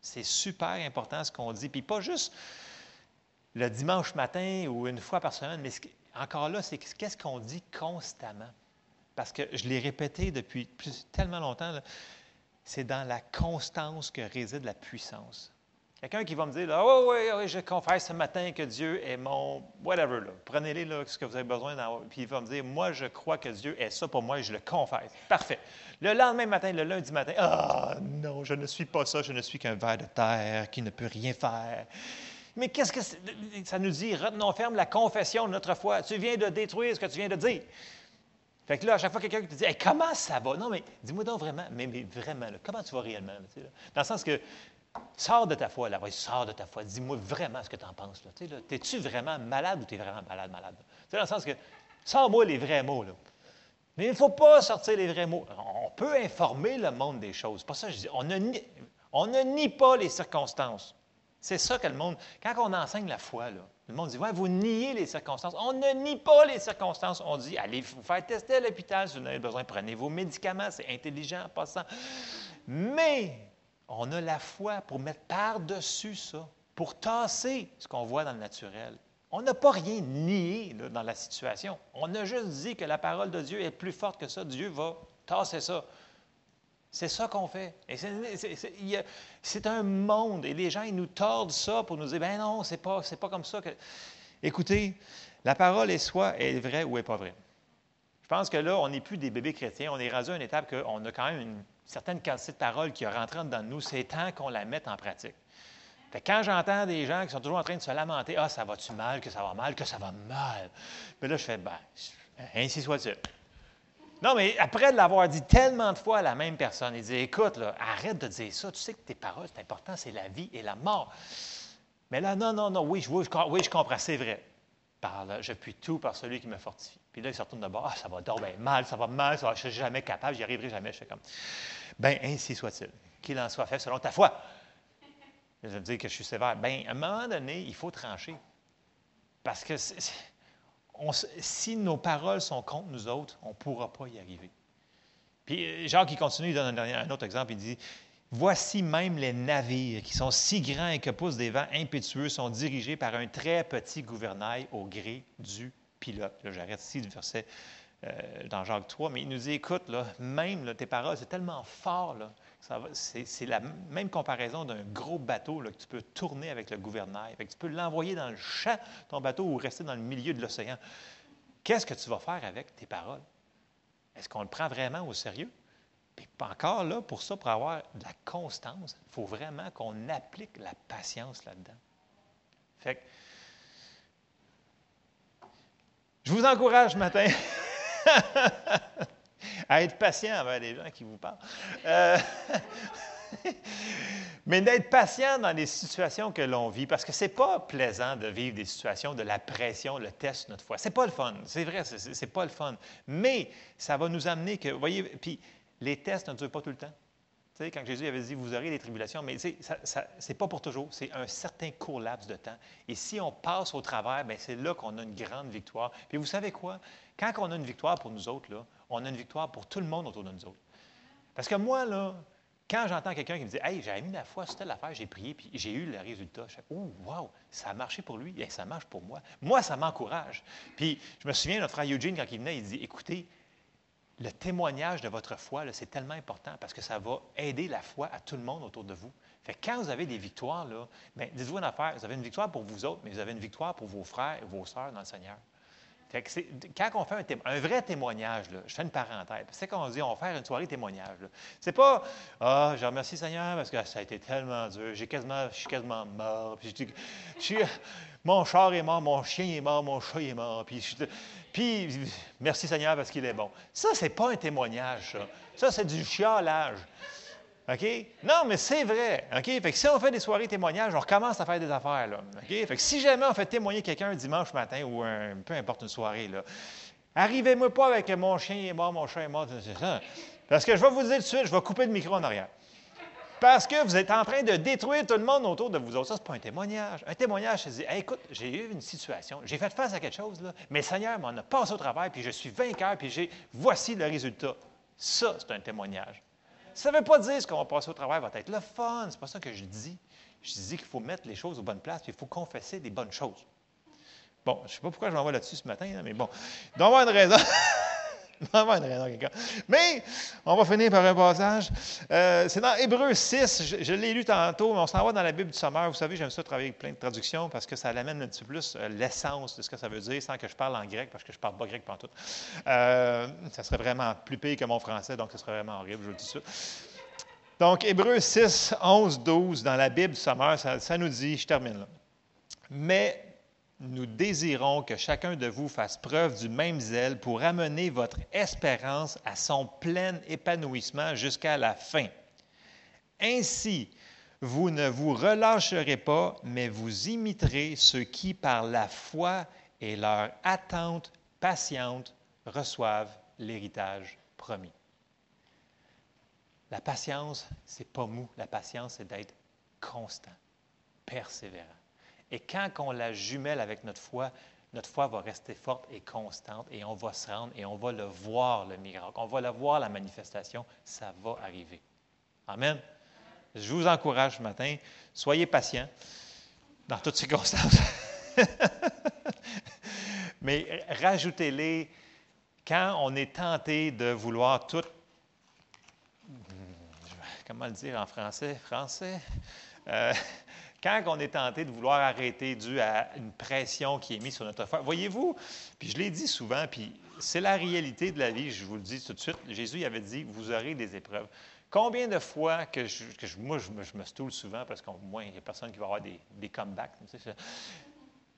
C'est super important ce qu'on dit. Puis pas juste le dimanche matin ou une fois par semaine, mais encore là, c'est qu'est-ce qu'on dit constamment? Parce que je l'ai répété depuis tellement longtemps. là. c'est dans la constance que réside la puissance. Quelqu'un qui va me dire, oh oui, oui, je confesse ce matin que Dieu est mon whatever. Prenez-les là, ce que vous avez besoin. Puis il va me dire, moi, je crois que Dieu est ça pour moi et je le confesse. Parfait. Le lendemain matin, le lundi matin, ah non, je ne suis pas ça, je ne suis qu'un ver de terre qui ne peut rien faire. Mais qu'est-ce que ça nous dit? Retenons ferme la confession de notre foi. Tu viens de détruire ce que tu viens de dire. Fait que là, à chaque fois, quelqu'un te dit Comment ça va? Non, mais dis-moi donc vraiment, mais, vraiment, comment tu vas réellement? Dans le sens que Sors de ta foi, là, oui, sors de ta foi. Dis-moi vraiment ce que tu en penses. T'es-tu vraiment malade ou tu vraiment malade, malade? Dans le sens que, sors-moi les vrais mots. Là. Mais il ne faut pas sortir les vrais mots. On peut informer le monde des choses. Pas ça je dis. On ne, nie, on ne nie pas les circonstances. C'est ça que le monde. Quand on enseigne la foi, là, le monde dit vous niez les circonstances. On ne nie pas les circonstances. On dit Allez vous faire tester à l'hôpital si vous en avez besoin. Prenez vos médicaments. C'est intelligent en passant. Mais on a la foi pour mettre par-dessus ça, pour tasser ce qu'on voit dans le naturel. On n'a pas rien nié dans la situation. On a juste dit que la parole de Dieu est plus forte que ça. Dieu va tasser ça. C'est ça qu'on fait. C'est un monde. Et les gens, ils nous tordent ça pour nous dire, ben non, c'est pas, pas comme ça que... Écoutez, la parole est soit est vraie ou est pas vraie. Je pense que là, on n'est plus des bébés chrétiens. On est rendu à une étape qu'on a quand même une certaine quantité de parole qui rentré dans nous, c'est temps qu'on la mette en pratique. quand j'entends des gens qui sont toujours en train de se lamenter, ah, ça va-tu mal, que ça va mal, que ça va mal, mais là, je fais, ben, ainsi soit-il. Non, mais après l'avoir dit tellement de fois à la même personne, il dit Écoute, là, arrête de dire ça. Tu sais que tes paroles, c'est important, c'est la vie et la mort. Mais là, non, non, non, oui, je, oui, je, comprends, c'est vrai. Par là, je puis tout par celui qui me fortifie. Puis là, il se retourne de bord Ah, ça va donc mal, ça va mal, ça je ne suis jamais capable, j'y arriverai jamais. Je fais comme Bien, ainsi soit-il. Qu'il en soit fait selon ta foi. Je vais dire que je suis sévère. Bien, à un moment donné, il faut trancher. Parce que si nos paroles sont contre nous autres, on ne pourra pas y arriver. Puis euh, Jacques, qui continue, il donne un, autre exemple. Il dit Voici même les navires qui sont si grands et que poussent des vents impétueux sont dirigés par un très petit gouvernail au gré du pilote. j'arrête ici le verset dans Jacques 3, mais il nous dit, écoute, là, même tes paroles, c'est tellement fort, c'est, la même comparaison d'un gros bateau que tu peux tourner avec le gouvernail. tu peux l'envoyer dans le champ, ton bateau, ou rester dans le milieu de l'océan. Qu'est-ce que tu vas faire avec tes paroles? Est-ce qu'on le prend vraiment au sérieux? Puis encore là, pour ça, pour avoir de la constance, il faut vraiment qu'on applique la patience là-dedans. Fait que, je vous encourage ce matin à être patient avec les gens qui vous parlent. Euh, mais d'être patient dans les situations que l'on vit, parce que ce n'est pas plaisant de vivre des situations de la pression, le test notre foi. C'est pas le fun. C'est vrai, c'est pas le fun. Mais ça va nous amener que, vous voyez, puis les tests ne durent pas tout le temps. Quand Jésus avait dit, vous aurez des tribulations, mais ce n'est pas pour toujours, c'est un certain court laps de temps. Et si on passe au travers, c'est là qu'on a une grande victoire. Puis vous savez quoi? Quand on a une victoire pour nous autres, là, on a une victoire pour tout le monde autour de nous autres. Parce que moi, là, quand j'entends quelqu'un qui me dit Hey, j'ai mis la foi sur telle affaire, j'ai prié, puis j'ai eu le résultat, je fais Oh, wow, ça a marché pour lui, et ça marche pour moi. Moi, ça m'encourage. Puis je me souviens, notre frère Eugene, quand il venait, il dit Écoutez, le témoignage de votre foi, c'est tellement important parce que ça va aider la foi à tout le monde autour de vous. Fait quand vous avez des victoires, là, bien, dites-vous une affaire, vous avez une victoire pour vous autres, mais vous avez une victoire pour vos frères et vos sœurs dans le Seigneur. Quand on fait un, vrai témoignage, je fais une parenthèse, c'est qu'on dit on va faire une soirée témoignage. C'est pas Ah, je remercie Seigneur parce que ça a été tellement dur, j'ai quasiment, je suis quasiment mort. Puis je, mon char est mort, mon chien est mort, mon chat est mort. Puis, puis merci Seigneur parce qu'il est bon. Ça, c'est pas un témoignage, ça. Ça, c'est du chialage. OK? Non, mais c'est vrai. OK? Fait que si on fait des soirées témoignages, on recommence à faire des affaires. OK? Fait que si jamais on fait témoigner quelqu'un un dimanche matin ou un, peu importe une soirée, arrivez-moi pas avec mon chien est mort, mon chat est mort. Parce que je vais vous dire tout de suite, je vais couper le micro en arrière. Parce que vous êtes en train de détruire tout le monde autour de vous autres. Ça, ce n'est pas un témoignage. Un témoignage, c'est dire écoute, j'ai eu une situation, j'ai fait face à quelque chose, mais le Seigneur m'en a passé au travail, puis je suis vainqueur, puis j'ai voici le résultat. Ça, c'est un témoignage. Ça ne veut pas dire ce qu'on va passer au travail va être le fun. C'est pas ça que je dis. Je dis qu'il faut mettre les choses aux bonnes places, puis il faut confesser des bonnes choses. Bon, je ne sais pas pourquoi je m'envoie là-dessus ce matin, mais bon. Il doit une raison. Une raison, quelqu'un. Mais, on va finir par un passage. Euh, c'est dans Hébreu 6, je, l'ai lu tantôt, mais on s'en va dans la Bible du Sommeur. Vous savez, j'aime ça travailler avec plein de traductions parce que ça l'amène un petit peu plus euh, l'essence de ce que ça veut dire sans que je parle en grec parce que je ne parle pas grec pendant tout. Euh, ça serait vraiment plus pire que mon français, donc ce serait vraiment horrible, je vous le dis suite. Donc, Hébreu 6, 11, 12, dans la Bible du Sommeur, ça, ça nous dit, je termine là. Mais nous désirons que chacun de vous fasse preuve du même zèle pour amener votre espérance à son plein épanouissement jusqu'à la fin. Ainsi, vous ne vous relâcherez pas, mais vous imiterez ceux qui, par la foi et leur attente patiente, reçoivent l'héritage promis. La patience, c'est pas mou. La patience, c'est d'être constant, persévérant. Et quand on la jumelle avec notre foi, notre foi va rester forte et constante et on va se rendre et on va le voir, le miracle. On va le voir, la manifestation. Ça va arriver. Amen. Je vous encourage ce matin, soyez patients dans toutes circonstances. Mais rajoutez-les quand on est tenté de vouloir tout. Comment le dire en français? Français? Euh, quand on est tenté de vouloir arrêter dû à une pression qui est mise sur notre foi, voyez-vous, puis je l'ai dit souvent, puis c'est la réalité de la vie, je vous le dis tout de suite, Jésus avait dit, vous aurez des épreuves. Combien de fois que, je, moi, je me, je stoule souvent parce qu'au moins, il n'y a personne qui va avoir des, comebacks.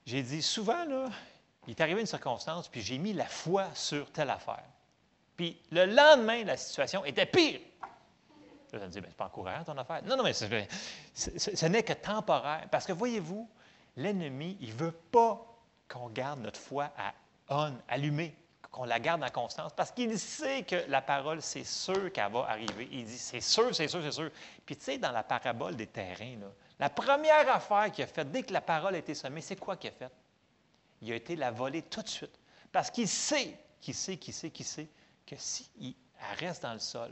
J'ai dit, souvent, il est arrivé une circonstance, puis j'ai mis la foi sur telle affaire. Puis le lendemain, la situation était pire. Là, vous allez me dire, Ben, c'est pas encourageant ton affaire. Non, non, mais c'est- ce n'est que temporaire. Parce que voyez-vous, l'ennemi, il ne veut pas qu'on garde notre foi à on, allumée, qu'on la garde en constance, parce qu'il sait que la parole, c'est sûr qu'elle va arriver. Il dit, c'est sûr, c'est sûr, c'est sûr. Puis tu sais, dans la parabole des terrains, la première affaire qu'il a faite, dès que la parole a été semée, c'est quoi qu'il a fait? Il a été la voler tout de suite. Parce qu'il sait, qu'il sait, qu'il sait, qu'il sait, que si il- elle reste dans le sol,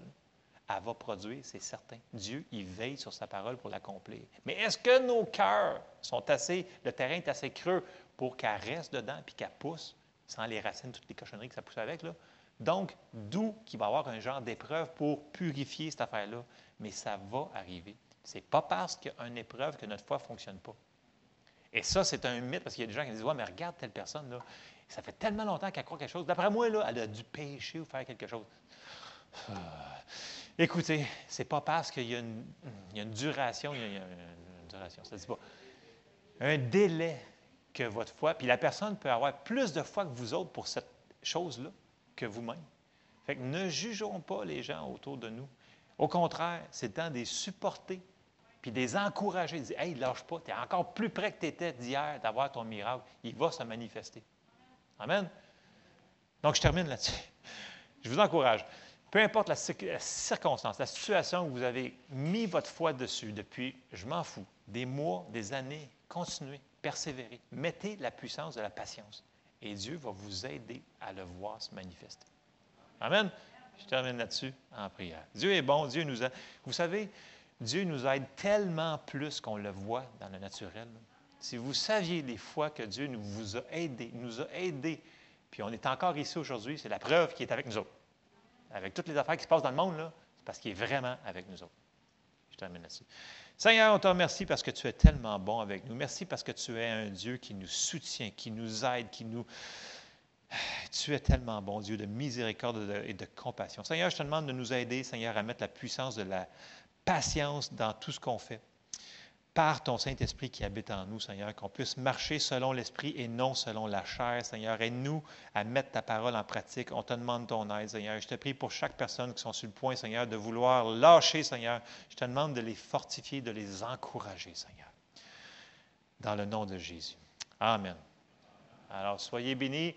elle va produire, c'est certain. Dieu, il veille sur sa parole pour l'accomplir. Mais est-ce que nos cœurs sont assez, le terrain est assez creux pour qu'elle reste dedans puis qu'elle pousse sans les racines, toutes les cochonneries que ça pousse avec? Là? Donc, d'où qu'il va y avoir un genre d'épreuve pour purifier cette affaire-là. Mais ça va arriver. Ce n'est pas parce qu'il y a une épreuve que notre foi ne fonctionne pas. Et ça, c'est un mythe parce qu'il y a des gens qui disent Ouais, mais regarde telle personne, là, ça fait tellement longtemps qu'elle croit quelque chose. D'après moi, là, elle a dû pécher ou faire quelque chose. Écoutez, c'est pas parce qu'il y, a une- duration, il y a, il y a une duration, ça ne dit pas. Un délai que votre foi, puis la personne peut avoir plus de foi que vous autres pour cette chose-là que vous-même. Fait que ne jugeons pas les gens autour de nous. Au contraire, c'est le temps de les supporter, puis de les encourager, de dire Hey, lâche pas, tu es encore plus près que tu étais d'hier d'avoir ton miracle. Il va se manifester. Amen. Donc, je termine là-dessus. Je vous encourage. Peu importe la, cir- la circonstance, la situation où vous avez mis votre foi dessus depuis, je m'en fous, des mois, des années, continuez, persévérez. Mettez la puissance de la patience. Et Dieu va vous aider à le voir se manifester. Amen. Je termine là-dessus en prière. Dieu est bon, Dieu nous aide. Vous savez, Dieu nous aide tellement plus qu'on le voit dans le naturel. Si vous saviez les fois que Dieu nous a aidés, nous a aidés, puis on est encore ici aujourd'hui, c'est la preuve qu'il est avec nous autres. Avec toutes les affaires qui se passent dans le monde, c'est parce qu'il est vraiment avec nous autres. Je termine là-dessus. Seigneur, on te remercie parce que tu es tellement bon avec nous. Merci parce que tu es un Dieu qui nous soutient, qui nous aide, qui nous... Tu es tellement bon, Dieu de miséricorde et de, et de compassion. Seigneur, je te demande de nous aider, Seigneur, à mettre la puissance de la patience dans tout ce qu'on fait. Par ton Saint-Esprit qui habite en nous, Seigneur, qu'on puisse marcher selon l'Esprit et non selon la chair, Seigneur. Aide-nous à mettre ta parole en pratique. On te demande ton aide, Seigneur. Je te prie pour chaque personne qui sont sur le point, Seigneur, de vouloir lâcher, Seigneur. Je te demande de les fortifier, de les encourager, Seigneur. Dans le nom de Jésus. Amen. Alors, soyez bénis.